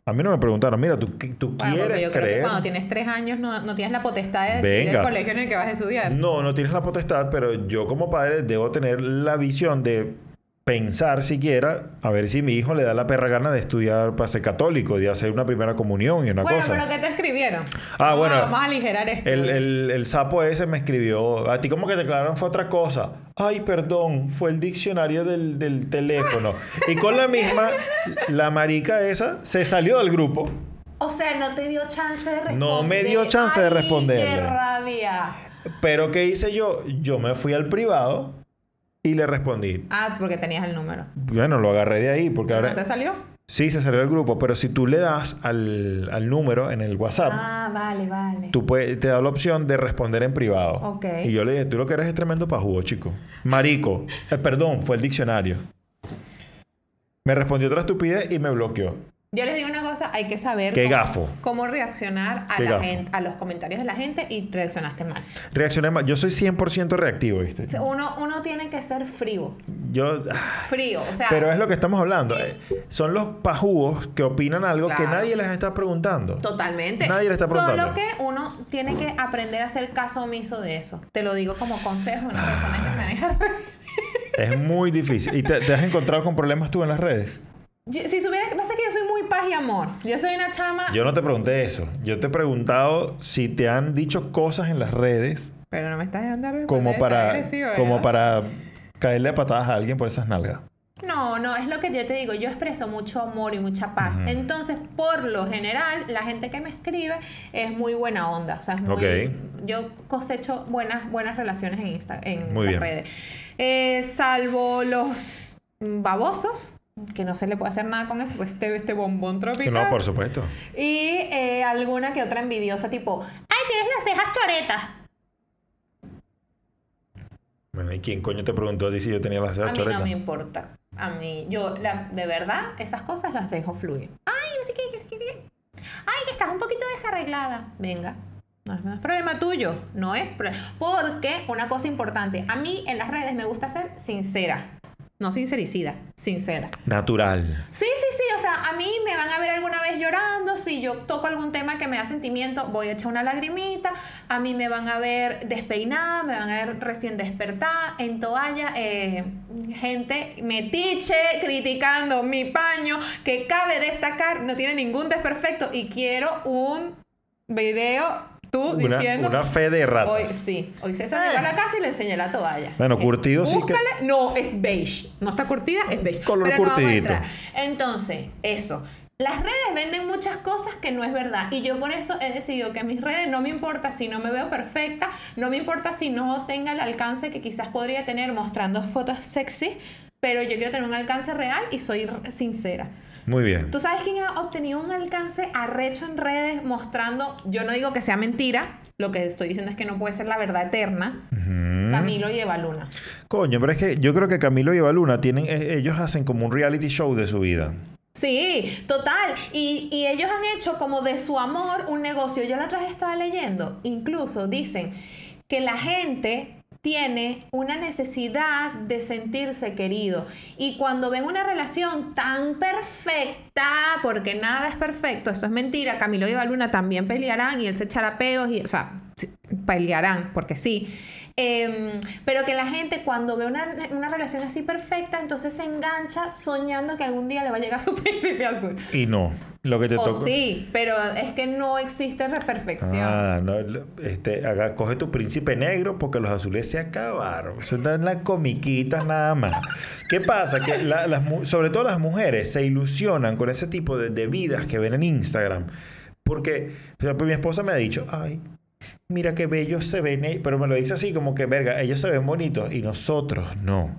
A mí no me preguntaron, mira, tú, tú Bueno, quieres yo creo que creer. cuando tienes tres años no, no tienes la potestad de decir Venga. el colegio en el que vas a estudiar. No, no tienes la potestad, pero yo como padre debo tener la visión de pensar siquiera a ver si mi hijo le da la perra gana de estudiar para ser católico, de hacer una primera comunión y una bueno, cosa. pero ¿qué te escribieron? Ah, bueno. Vamos a aligerar esto. El, el- el sapo ese me escribió, a ti como que te declararon fue otra cosa. Ay, perdón, fue el diccionario del, del teléfono. Y con la misma, la marica esa se salió del grupo. O sea, no te dio chance de responder. No me dio chance de Ay, responderle. ¡Qué rabia! Pero ¿qué hice yo? Yo me fui al privado y le respondí. Ah, porque tenías el número. Bueno, lo agarré de ahí porque ahora... ¿No se salió? Sí, se salió del grupo, pero si tú le das al, al número en el WhatsApp, Ah, vale, vale. tú puedes, te da la opción de responder en privado. Ok. Y yo le dije, tú lo que eres es tremendo pajugo, chico. Marico. Eh, perdón, fue el diccionario. Me respondió otra estupidez y me bloqueó. Yo les digo una cosa, hay que saber Qué cómo, gafo. cómo reaccionar a, Qué la gafo. gente, a los comentarios de la gente y reaccionaste mal. Reaccioné mal. Yo soy 100% reactivo, ¿viste? O sea, uno, uno tiene que ser frío. Yo... ah, Frío, o sea... Pero es lo que estamos hablando. eh, Son los pajugos que opinan algo que Claro. nadie les está preguntando. Totalmente. Nadie le está preguntando. Solo que uno tiene que aprender a hacer caso omiso de eso. Te lo digo como consejo de una persona que maneja redes. Es muy difícil. ¿Y te, te has encontrado con problemas tú en las redes? Yo- Si supiera, pasa que yo soy paz y amor. Yo soy una chama, Yo no te pregunté eso. Yo te he preguntado si te han dicho cosas en las redes pero no me estás dejando responder, como para, como para caerle a patadas a alguien por esas nalgas. No, no, es lo que yo te digo. Yo expreso mucho amor y mucha paz. Entonces, por lo general, la gente que me escribe es muy buena onda. O sea, es muy, Ok. Yo cosecho buenas, buenas relaciones en, Insta, en Muy las bien. redes. Eh, salvo los babosos, que no se le puede hacer nada con eso, pues este, este bombón tropical. No, por supuesto. Y eh, alguna que otra envidiosa, tipo, ¡ay, tienes las cejas choretas! Bueno, ¿y quién coño te preguntó a ti si yo tenía las cejas A mí no choretas? me importa. A mí, yo, la- de verdad, esas cosas las dejo fluir. ¡Ay, no sé qué, qué, qué, qué! ¡Ay, que estás un poquito desarreglada! Venga. No es, no es problema tuyo, no es problema. Porque, una cosa importante, a mí en las redes me gusta ser sincera. No sincericida, sincera. Natural. Sí, sí, sí, o sea, a mí me van a ver alguna vez llorando, si yo toco algún tema que me da sentimiento, voy a echar una lagrimita, a mí me van a ver despeinada, me van a ver recién despertada, en toalla, eh, gente metiche criticando mi paño, que cabe destacar, no tiene ningún desperfecto y quiero un video, tú Una, diciendo... una fe de ratas. Hoy sí, hoy César llegó a la casa y le enseñé la toalla. Bueno, Eh, curtido sí que-. No, es beige. No está curtida, es beige. Color Pero curtidito. Entonces, eso. Las redes venden muchas cosas que no es verdad. Y yo por eso he decidido que mis redes no me importa si no me veo perfecta, no me importa si no tenga el alcance que quizás podría tener mostrando fotos sexy, pero yo quiero tener un alcance real y soy sincera. Muy bien. ¿Tú sabes quién ha obtenido un alcance arrecho en redes mostrando, yo no digo que sea mentira, lo que estoy diciendo es que no puede ser la verdad eterna. Camilo y Eva Luna. Coño, pero es que yo creo que Camilo y Evaluna tienen, eh, ellos hacen como un reality show de su vida. Sí, total. Y, y ellos han hecho como de su amor un negocio. Yo la otra vez estaba leyendo, incluso dicen que la gente tiene una necesidad de sentirse querido. Y cuando ven una relación tan perfecta, porque nada es perfecto, esto es mentira, Camilo y Eva Luna también pelearán y él se echará peos, y, o sea, pelearán, porque sí. Em, pero que la gente cuando ve una, una relación así perfecta, entonces se engancha soñando que algún día le va a llegar su príncipe azul. Y no. Lo que te O toca. sí, pero es que no existe perfección. Ah, no, este, haga- coge tu príncipe negro porque los azules se acabaron. En las comiquitas nada más. ¿Qué pasa? Que la- las, sobre todo las mujeres se ilusionan con ese tipo de, de vidas que ven en Instagram. Porque por ejemplo, mi esposa me ha dicho, ay, mira qué bellos se ven, eh", pero me lo dice así como que, verga, ellos se ven bonitos y nosotros no.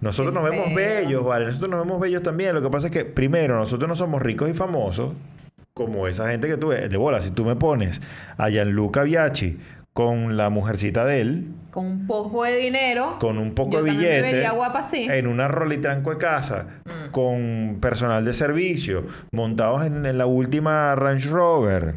Nosotros Qué nos vemos feo. bellos, ¿vale? Nosotros nos vemos bellos también. Lo que pasa es que, primero, nosotros no somos ricos y famosos, como esa gente que tú ves. De bola, si tú me pones a Gianluca Biachi con la mujercita de él, Con un poco de dinero. con un poco yo de billete, guapa así. en una rolitranco de casa, Mm. con personal de servicio, montados en, en la última Range Rover,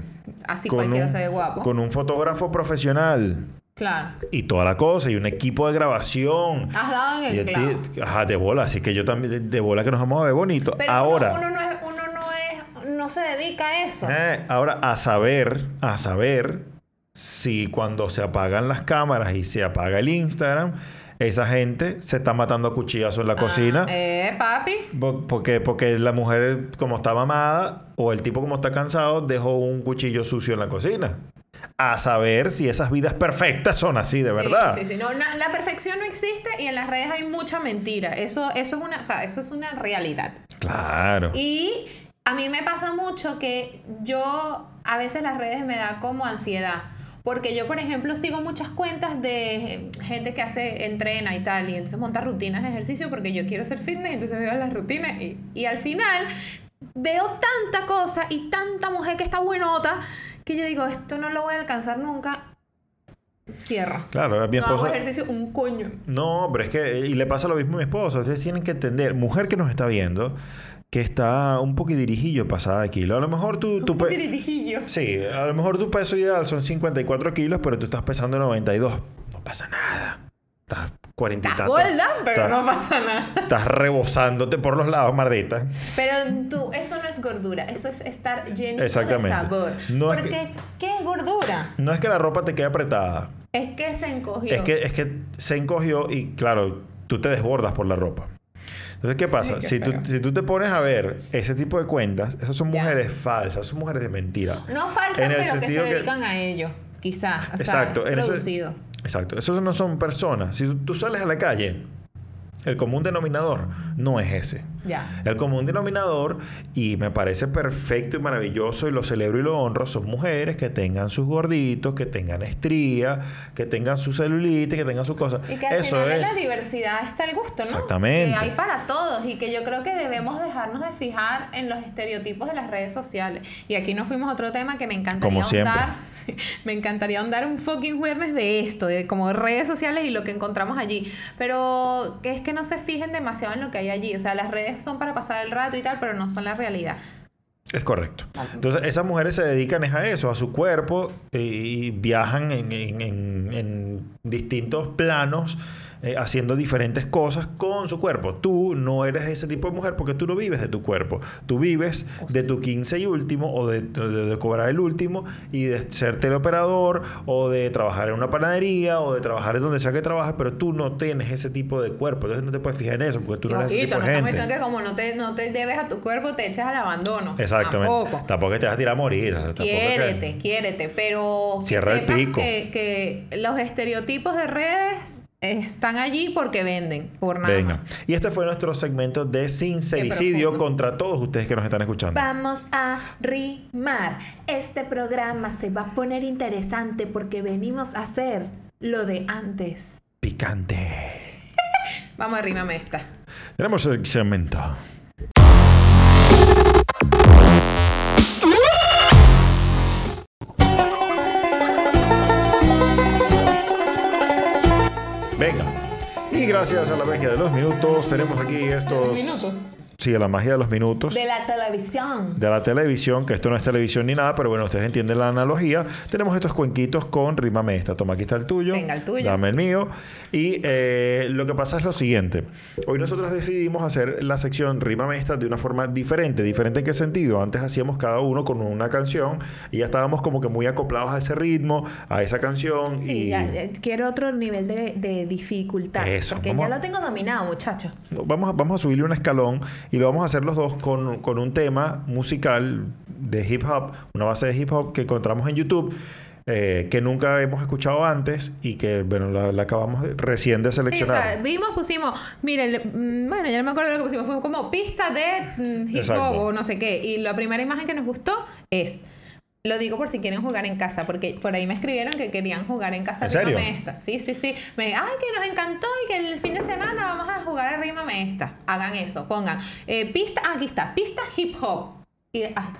Así cualquiera un- se ve guapo. con un fotógrafo profesional Claro. y toda la cosa, y un equipo de grabación. Has dado en Y el clavo. tío- ajá, de bola, así que yo también, de, de bola que nos vamos a ver bonito. Pero Ahora, Uno, uno no es, uno no es, no no se dedica a eso. Eh, ahora, a saber, a saber si cuando se apagan las cámaras y se apaga el Instagram, esa gente se está matando a cuchillazos en la cocina. Ah, eh, papi. Po- Porque, porque la mujer, como está mamada, o el tipo, como está cansado, dejó un cuchillo sucio en la cocina. A saber si esas vidas perfectas son así de verdad. Sí, sí, sí. No, na- la perfección no existe y en las redes hay mucha mentira. Eso, eso es una, o sea, eso es una realidad. Claro. Y a mí me pasa mucho que yo a veces las redes me da como ansiedad. Porque yo, por ejemplo, sigo muchas cuentas de gente que hace, entrena y tal, y entonces monta rutinas de ejercicio porque yo quiero ser fitness, entonces veo las rutinas y, y al final veo tanta cosa y tanta mujer que está buenota que yo digo, esto no lo voy a alcanzar nunca. Cierro. Claro, mi no hago esposa. ejercicio un coño. No, pero es que, y le pasa lo mismo a mi esposa. Ustedes tienen que entender, mujer que nos está viendo, que está un poco dirijillo pasada de kilo. A lo mejor tú, tú Un. Sí, a lo mejor tu peso ideal son 54 kilos, pero tú estás pesando 92. No pasa nada. Estás 40 y Estás gorda, pero Estás- no pasa nada. Estás rebosándote por los lados, mardita. Pero tú, eso no es gordura, eso es estar lleno de sabor. No es Porque, que- ¿qué es gordura? No es que la ropa te quede apretada. Es que se encogió. Es que, es que se encogió y, claro, tú te desbordas por la ropa. Entonces, ¿qué pasa? Qué si, tú, si tú te pones a ver ese tipo de cuentas, esas son Ya. mujeres falsas, son mujeres de mentira. No falsas, En el pero que se que- dedican a ello. Quizás. Exacto, Sea, en ese-. Exacto. Esos no son personas. Si tú, tú sales a la calle, el común denominador no es ese. El común denominador, y me parece perfecto y maravilloso, y lo celebro y lo honro, son mujeres que tengan sus gorditos, que tengan estrías, que tengan su celulitis, que tengan sus cosas. Y que al Eso final en es. la diversidad está el gusto, ¿no? Exactamente. Que hay para todos y que yo creo que debemos dejarnos de fijar en los estereotipos de las redes sociales. Y aquí nos fuimos a otro tema que me encantaría Como siempre. ahondar. me encantaría ahondar un fucking viernes de esto, de como redes sociales y lo que encontramos allí. Pero que es que no se fijen demasiado en lo que hay allí. O sea, las redes son para pasar el rato y tal, pero no son la realidad. Es correcto. Entonces, esas mujeres se dedican es a eso, a su cuerpo, eh, y viajan en, en- en- en distintos planos, eh, haciendo diferentes cosas con su cuerpo. Tú no eres ese tipo de mujer porque tú no vives de tu cuerpo. Tú vives de tu 15 y último, o de, de- de cobrar el último, y de ser teleoperador, o de trabajar en una panadería, o de trabajar en donde sea que trabajes, pero tú no tienes ese tipo de cuerpo. Entonces, no te puedes fijar en eso porque tú Y no eres ese tipo no de gente. que como no te, no te debes a tu cuerpo, te echas al abandono. Exactamente. Tampoco. Tampoco te vas a tirar a morir. Tampoco que- Quiérete, quiérete, pero que Cierra el pico. Que, que los estereotipos de redes están allí porque venden, por nada Venga. más. Y este fue nuestro segmento de sincericidio contra todos ustedes que nos están escuchando. Vamos a rimar. Este programa se va a poner interesante porque venimos a hacer lo de antes. Picante. Vamos, arrímame esta. Tenemos el segmento. Venga. Y gracias a la magia de los minutos, tenemos aquí estos. minutos? Sí, la magia de los minutos. De la televisión. de la televisión, que esto no es televisión ni nada, pero bueno, ustedes entienden la analogía. Tenemos estos cuenquitos con rímame esta. Toma, aquí está el tuyo. Venga, el tuyo. Dame el mío. Y eh, lo que pasa es lo siguiente. Hoy nosotros decidimos hacer la sección rímame esta de una forma diferente. ¿Diferente en qué sentido? Antes hacíamos cada uno con una canción y ya estábamos como que muy acoplados a ese ritmo, a esa canción. Sí, y ya, ya, quiero otro nivel de, de dificultad. Eso, porque vamos ya lo tengo dominado, muchachos. Vamos a, vamos a subirle un escalón y lo vamos a hacer los dos con, con un tema musical de hip hop, una base de hip hop que encontramos en YouTube, eh, que nunca hemos escuchado antes y que, bueno, la, la acabamos de- recién de Sí, o seleccionar. sea, vimos, pusimos, miren, mm, bueno, ya no me acuerdo de lo que pusimos, fue como pista de mm, hip hop o no sé qué. Y la primera imagen que nos gustó es, lo digo por si quieren jugar en casa, porque por ahí me escribieron que querían jugar en casa ¿En serio? Esta. Sí, sí, sí. Me, ay, que nos encantó y que el fin de semana vamos a jugar a Rímame esta. Hagan eso, pongan. eh, pista, ah, aquí está, pista hip hop. Y, ah,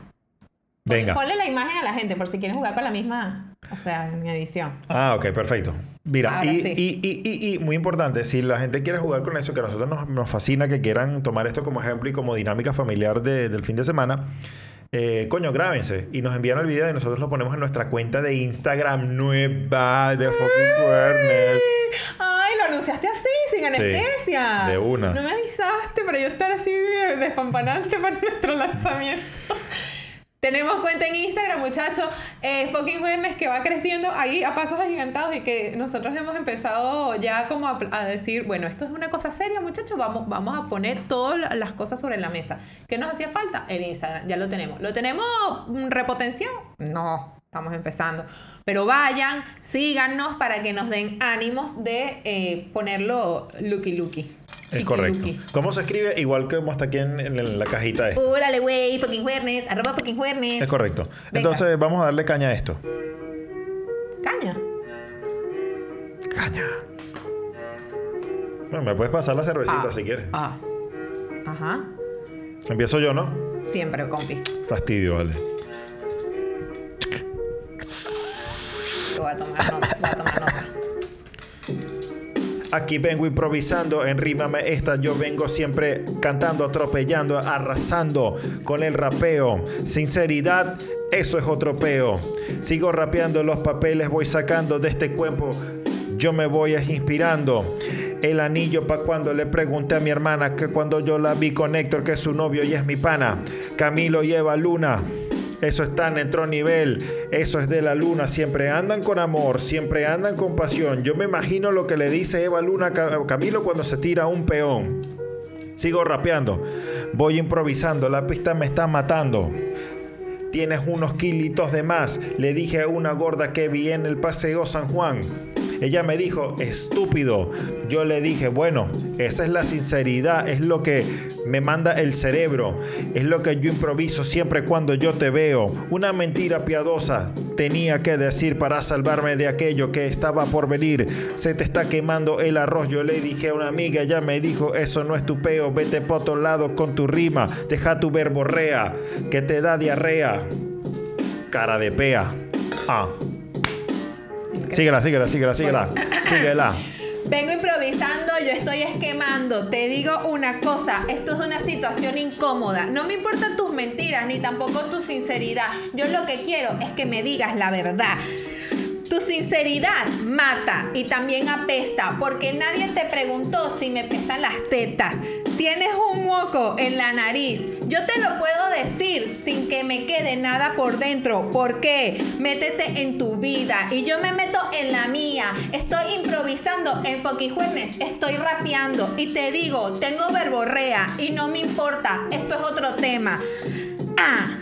Venga. Ponle la imagen a la gente por si quieren jugar con la misma, o sea, en mi edición. Ah, ok, perfecto. Mira, Ahora y, sí. y, y, y- y muy importante, si la gente quiere jugar con eso, que a nosotros nos, nos fascina que quieran tomar esto como ejemplo y como dinámica familiar de- del fin de semana, eh, coño, grábense y nos envían el video y nosotros lo ponemos en nuestra cuenta de Instagram nueva de Fucking Cuernes. Ay, lo anunciaste así, sin anestesia. de una. No me avisaste, pero yo estar así despampanante para nuestro lanzamiento. Tenemos cuenta en Instagram, muchachos. Eh, fucking Jueves que va creciendo ahí a pasos agigantados y que nosotros hemos empezado ya como a, a decir, bueno, esto es una cosa seria, muchachos. Vamos, vamos a poner todas las cosas sobre la mesa. ¿Qué nos hacía falta? El Instagram. Ya lo tenemos. ¿Lo tenemos mm, repotenciado? No, estamos empezando. Pero vayan, síganos para que nos den ánimos de eh, ponerlo looky looky. Es correcto. ¿Cómo se escribe? Igual que como está aquí en, en la cajita esta. Órale, güey, fucking jueves, arroba fucking jueves. Es correcto. Venga. Entonces vamos a darle caña a esto. Caña. Caña. Bueno, me puedes pasar la cervecita Ah. si quieres. Ah. Ajá. Empiezo yo, ¿no? Siempre, compi. Fastidio, vale. Voy a tomar. Voy a tomar nota. Aquí vengo improvisando en Rímame esta. Yo vengo siempre cantando, atropellando, arrasando con el rapeo. Sinceridad, eso es otro peo. Sigo rapeando los papeles, voy sacando de este cuerpo. Yo me voy inspirando. El anillo pa' cuando le pregunté a mi hermana que cuando yo la vi con Héctor, que es su novio y es mi pana. Camilo y Eva Luna. Eso está en otro nivel, eso es de la luna, siempre andan con amor, siempre andan con pasión. Yo me imagino lo que le dice Eva Luna a Ca- Camilo cuando se tira un peón. Sigo rapeando, voy improvisando, la pista me está matando. Tienes unos kilitos de más, le dije a una gorda que vi en el paseo San Juan. Ella me dijo, estúpido. Yo le dije, bueno, esa es la sinceridad, es lo que me manda el cerebro, es lo que yo improviso siempre cuando yo te veo. Una mentira piadosa tenía que decir para salvarme de aquello que estaba por venir. Se te está quemando el arroz, yo le dije a una amiga, ella me dijo, eso no es tu peo, vete por otro lado con tu rima, deja tu verborrea, que te da diarrea. Cara de pea. Ah. Síguela, síguela, síguela, síguela. Síguela. Vengo improvisando, yo estoy esquemando. Te digo una cosa, esto es una situación incómoda. No me importan tus mentiras ni tampoco tu sinceridad. Yo lo que quiero es que me digas la verdad. Tu sinceridad mata y también apesta porque nadie te preguntó si me pesan las tetas. Tienes un moco en la nariz. Yo te lo puedo decir sin que me quede nada por dentro. ¿Por qué? Métete en tu vida y yo me meto en la mía. Estoy improvisando en Foquijuenes, estoy rapeando y te digo, tengo verborrea y no me importa. Esto es otro tema. Ah.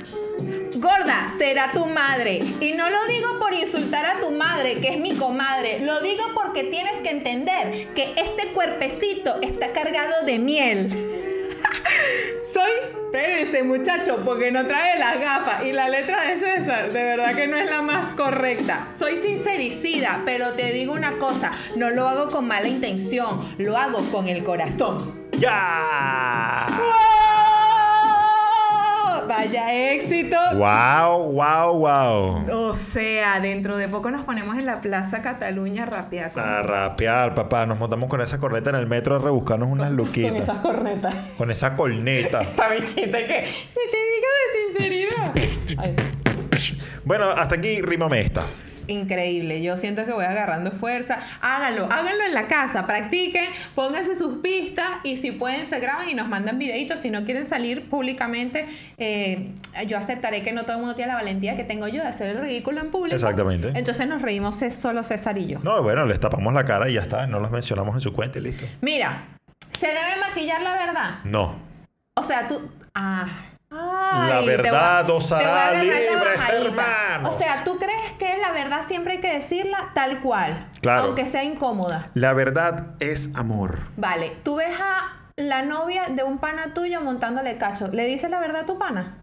Gorda será tu madre. Y no lo digo por insultar a tu madre, que es mi comadre. Lo digo porque tienes que entender que este cuerpecito está cargado de miel. Soy, espérense muchacho, porque no trae las gafas. Y la letra de César, de verdad que no es la más correcta. Soy sincericida, pero te digo una cosa, no lo hago con mala intención, lo hago con el corazón. ¡Ya! ¡Wow! Vaya éxito. ¡Wow, wow, wow! O sea, dentro de poco nos ponemos en la Plaza Cataluña rápida con, A rapear, papá. Nos montamos con esa corneta en el metro a rebuscarnos unas con luquitas. esas cornetas. Con esa corneta. Esta bichita que que te digo de sinceridad. Ay, Bueno, hasta aquí rímame esta. Increíble. Yo siento que voy agarrando fuerza. Háganlo, háganlo en la casa, practiquen, pónganse sus pistas y si pueden se graban y nos mandan videitos. Si no quieren salir públicamente, eh, yo aceptaré que no todo el mundo tiene la valentía que tengo yo de hacer el ridículo en público. Exactamente. Entonces nos reímos solo César y yo. No, bueno, les tapamos la cara y ya está. No los mencionamos en su cuenta y listo. Mira, ¿se debe maquillar la verdad? No. O sea, tú. Ah. La Ay, verdad os hará libres, hermanos. O sea, ¿tú crees que la verdad siempre hay que decirla tal cual? Claro. Aunque sea incómoda. La verdad es amor. Vale, tú ves a la novia de un pana tuyo montándole cacho. ¿Le dices la verdad a tu pana?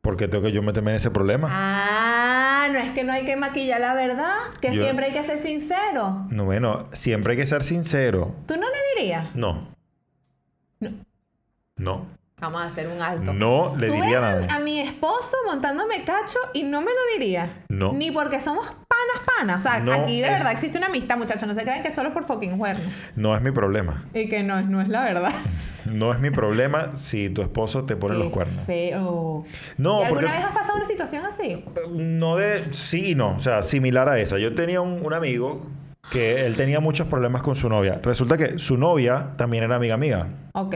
¿Por qué tengo que yo meterme en ese problema? Ah, no es que no hay que maquillar la verdad, que Yo- siempre hay que ser sincero. No, bueno, siempre hay que ser sincero. ¿Tú no le dirías? No. No. No. Vamos a hacer un alto. No le ¿Tú diría ves nada. A, mi esposo montándome cacho y no me lo diría. No. Ni porque somos panas panas. O sea, No aquí de es- verdad existe una amistad, muchachos. No se crean que solo por fucking cuerno. No es mi problema. Y que no, no es la verdad. No es mi problema si tu esposo te pone los cuernos. Feo. No, ¿Y alguna vez has pasado una situación así? No de... Sí y no. O sea, similar a esa. Yo tenía un, un amigo que él tenía muchos problemas con su novia. Resulta que su novia también era amiga mía. Ok.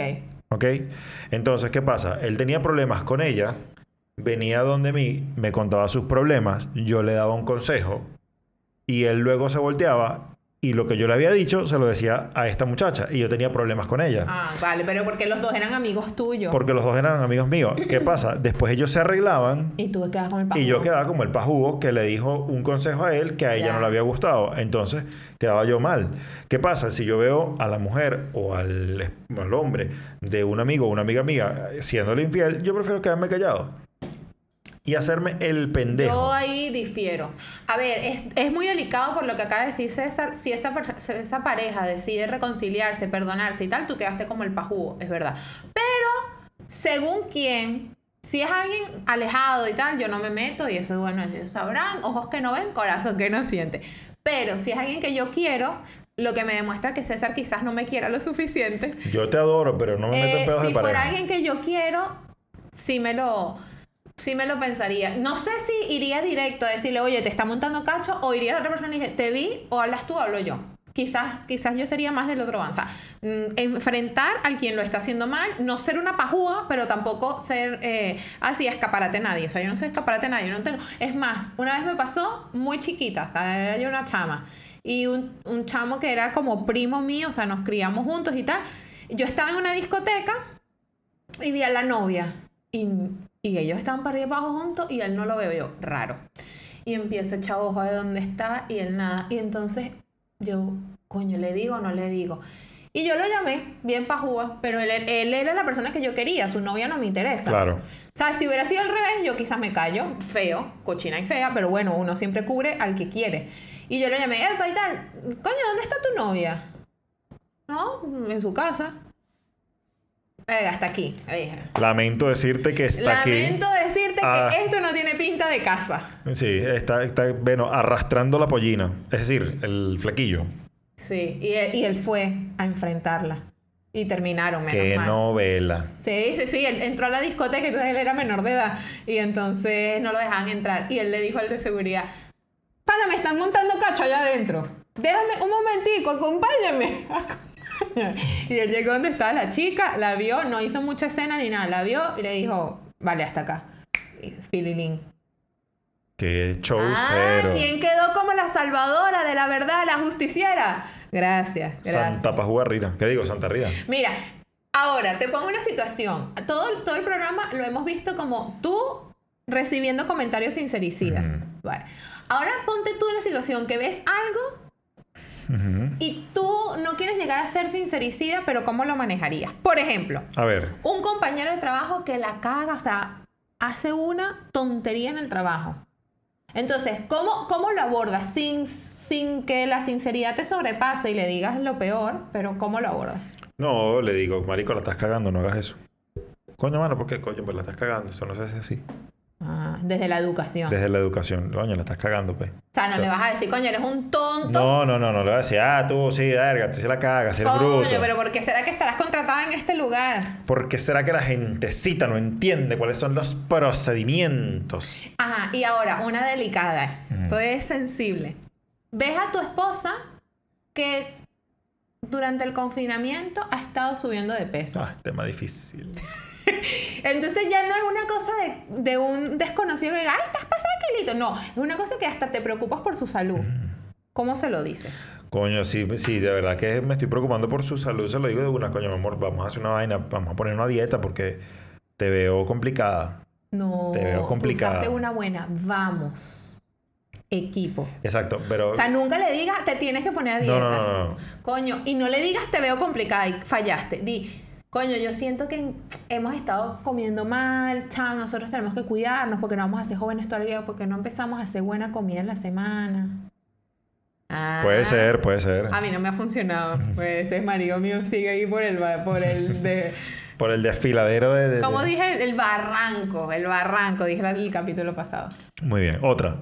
¿Ok? Entonces, ¿qué pasa? Él tenía problemas con ella venía donde mí, me contaba sus problemas, yo le daba un consejo y él luego se volteaba y lo que yo le había dicho se lo decía a esta muchacha y yo tenía problemas con ella. Ah, vale, pero porque los dos eran amigos tuyos. Porque los dos eran amigos míos. ¿Qué pasa? Después ellos se arreglaban Y tú quedabas con el y pajugo. yo quedaba como el pajugo que le dijo un consejo a él que a ella Ya. no le había gustado. Entonces quedaba yo mal. ¿Qué pasa? Si yo veo a la mujer o al, al hombre de un amigo o una amiga mía siéndole infiel, yo prefiero quedarme callado y hacerme el pendejo. Yo ahí difiero. A ver, es, es muy delicado por lo que acaba de decir César. Si esa, si esa pareja decide reconciliarse, perdonarse y tal, tú quedaste como el pajugo, es verdad. Pero, según quién, si es alguien alejado y tal, yo no me meto y eso, bueno, ellos sabrán, ojos que no ven, corazón que no siente. Pero si es alguien que yo quiero, lo que me demuestra que César quizás no me quiera lo suficiente, Yo te adoro, pero no me meto eh, en pedos si de fuera pareja. alguien que yo quiero, sí me lo, sí me lo pensaría. No sé si iría directo a decirle, oye, te está montando cacho, o iría a la otra persona y dije, te vi, o hablas tú o hablo yo. Quizás, quizás yo sería más del otro bando. O sea, mm, enfrentar al quien lo está haciendo mal, no ser una pajúa, pero tampoco ser eh, así, escaparate a nadie. O sea, yo no soy escaparate nadie. No tengo... Es más, una vez me pasó muy chiquita, o sea, era una chama. Y un, un chamo que era como primo mío, o sea, nos criamos juntos y tal. Yo estaba en una discoteca y vi a la novia. Y, y ellos estaban para arriba y abajo juntos y él no lo veo yo. Raro. Y empiezo a echar ojo de dónde está y él nada. Y entonces yo, coño, ¿le digo o no le digo? Y yo lo llamé, bien pajúa, pero él, él era la persona que yo quería, su novia no me interesa. Claro. O sea, si hubiera sido al revés, yo quizás me callo, feo, cochina y fea, pero bueno, uno siempre cubre al que quiere. Y yo lo llamé, epa y tal, coño, ¿dónde está tu novia? No, en su casa. Verga, hasta aquí. Lamento decirte que está Lamento decirte Ah. que esto no tiene pinta de casa. aquí. Sí, está, está bueno, arrastrando la pollina. Es decir, el flequillo. Sí, y él, y él fue a enfrentarla. Y terminaron, menos Qué mal. novela. Sí, sí, sí, él entró a la discoteca, entonces él era menor de edad y entonces no lo dejaban entrar. Y él le dijo al de seguridad, pana, me están montando cacho allá adentro. Déjame un momentico, acompáñame. Y él llegó donde estaba la chica, la vio, no hizo mucha escena ni nada, la vio y le dijo, vale, hasta acá. Fililín. Qué show Ah, cero. ¿quién quedó como la salvadora de la verdad, la justiciera? Gracias, gracias. Santa Pajúa Rira. ¿Qué digo? Santa Rida. Mira, ahora te pongo una situación. Todo, todo el programa lo hemos visto como tú recibiendo comentarios sincericidas. Ujú. Vale. Ahora ponte tú en la situación que ves algo Ujú. y tú no quieres llegar a ser sincericida, pero ¿cómo lo manejarías? Por ejemplo, A ver. un compañero de trabajo que la caga, o sea, hace una tontería en el trabajo. Entonces, ¿cómo, cómo lo abordas sin, sin que la sinceridad te sobrepase y le digas lo peor, pero ¿cómo lo abordas? No, le digo, marico, la estás cagando, no hagas eso. Coño, mano, ¿por qué? Coño, pues la estás cagando. Eso no se hace así. Ah, desde la educación. Desde la educación. Coño, la estás cagando, pues. O sea, no O sea, le vas a decir, coño, eres un tonto. No, no, no, no. Le vas a decir, ah, tú sí, verga, tú sí la cagas, eres Coño, bruto. pero ¿por qué será que estarás contratada en este lugar? ¿Por qué será que la gentecita no entiende cuáles son los procedimientos? Ajá, y ahora, una delicada. Ujú. Esto es sensible. Ves a tu esposa que durante el confinamiento ha estado subiendo de peso. Ah, tema difícil. Entonces ya no es una cosa de, de un desconocido que diga, ay, estás pasada kilito. No, es una cosa que hasta te preocupas por su salud. ¿Cómo se lo dices? Coño, sí, sí, de verdad que me estoy preocupando por su salud. Se lo digo de una, coño, mi amor, vamos a hacer una vaina, vamos a poner una dieta porque te veo complicada. No, Te veo tú complicada. usaste una buena. Vamos. Equipo. Exacto, pero... O sea, nunca le digas, te tienes que poner a dieta. no, no, no. Coño, y no le digas, te veo complicada y fallaste. Di, coño, yo siento que hemos estado comiendo mal, chao, nosotros tenemos que cuidarnos porque no vamos a ser jóvenes todavía, porque no empezamos a hacer buena comida en la semana. Ah. Puede ser, puede ser. A mí no me ha funcionado. Pues ese marido mío sigue ahí por el, por el de, Por el desfiladero de... de- como dije, el barranco, el barranco, dije el capítulo pasado. Muy bien, otra.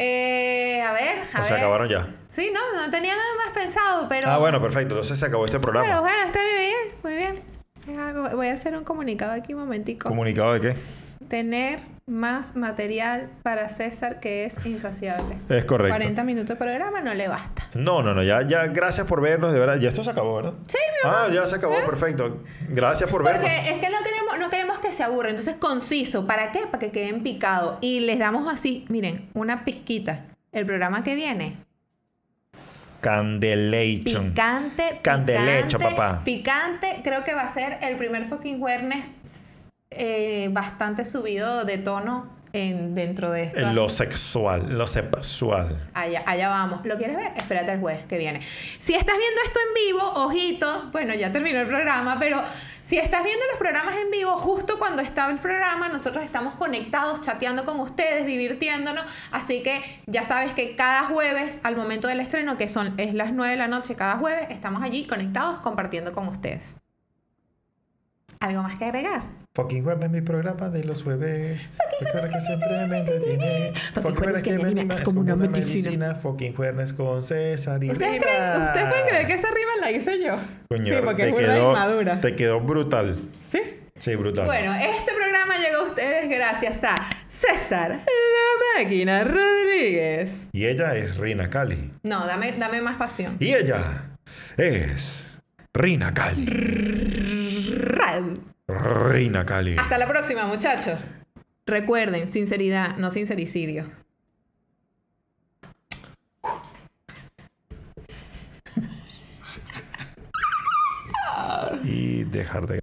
Eh, a ver, a O ver. se acabaron ya. Sí, no, no tenía nada más pensado, pero... Ah, bueno, perfecto. Entonces se acabó este Pero programa. bueno, está bien, muy bien. Voy a hacer un comunicado aquí un momentico. ¿Comunicado de qué? Tener más material para César que es insaciable. Es correcto. 40 minutos de programa no le basta. No, no, no, ya, ya, gracias por vernos, de verdad. Ya esto se acabó, ¿verdad? Sí, mi amor. Ah, ya se acabó, perfecto. Gracias por vernos. Porque es que no queremos, no queremos que se aburren. Entonces, conciso. ¿Para qué? Para que queden picados. Y les damos así, miren, una pizquita. El programa que viene. Candelation. Picante, Candelecho, picante, papá. Picante, creo que va a ser el primer fucking jueves eh, bastante subido de tono en, dentro de esto. En lo sexual, lo sexual. Allá, allá vamos. ¿Lo quieres ver? Espérate el jueves que viene. Si estás viendo esto en vivo, ojito, bueno, ya terminó el programa, pero si estás viendo los programas en vivo, justo cuando estaba el programa, nosotros estamos conectados, chateando con ustedes, divirtiéndonos. Así que ya sabes que cada jueves, al momento del estreno, que son, es las 9 de la noche cada jueves, estamos allí conectados compartiendo con ustedes. ¿Algo más que agregar? Fucking Juernes es mi programa de los jueves. Recuerda que siempre me entretiene. Fucking Juernes que me anima, es como una medicina. Fucking Juernes con César y ¿Ustedes, creen, ¿Ustedes pueden creer que esa rima la hice yo? Coño, sí, porque te es burda quedó, y madura. Te quedó brutal. ¿Sí? Sí, brutal. Bueno, este programa llegó a ustedes gracias a César La Máquina Rodríguez. Y ella es Rina Cali. No, dame, dame más pasión. Y ella es Rina Cali. Ral. Rina Cali. Hasta la próxima, muchachos. Recuerden, sinceridad, no sincericidio. Y dejar de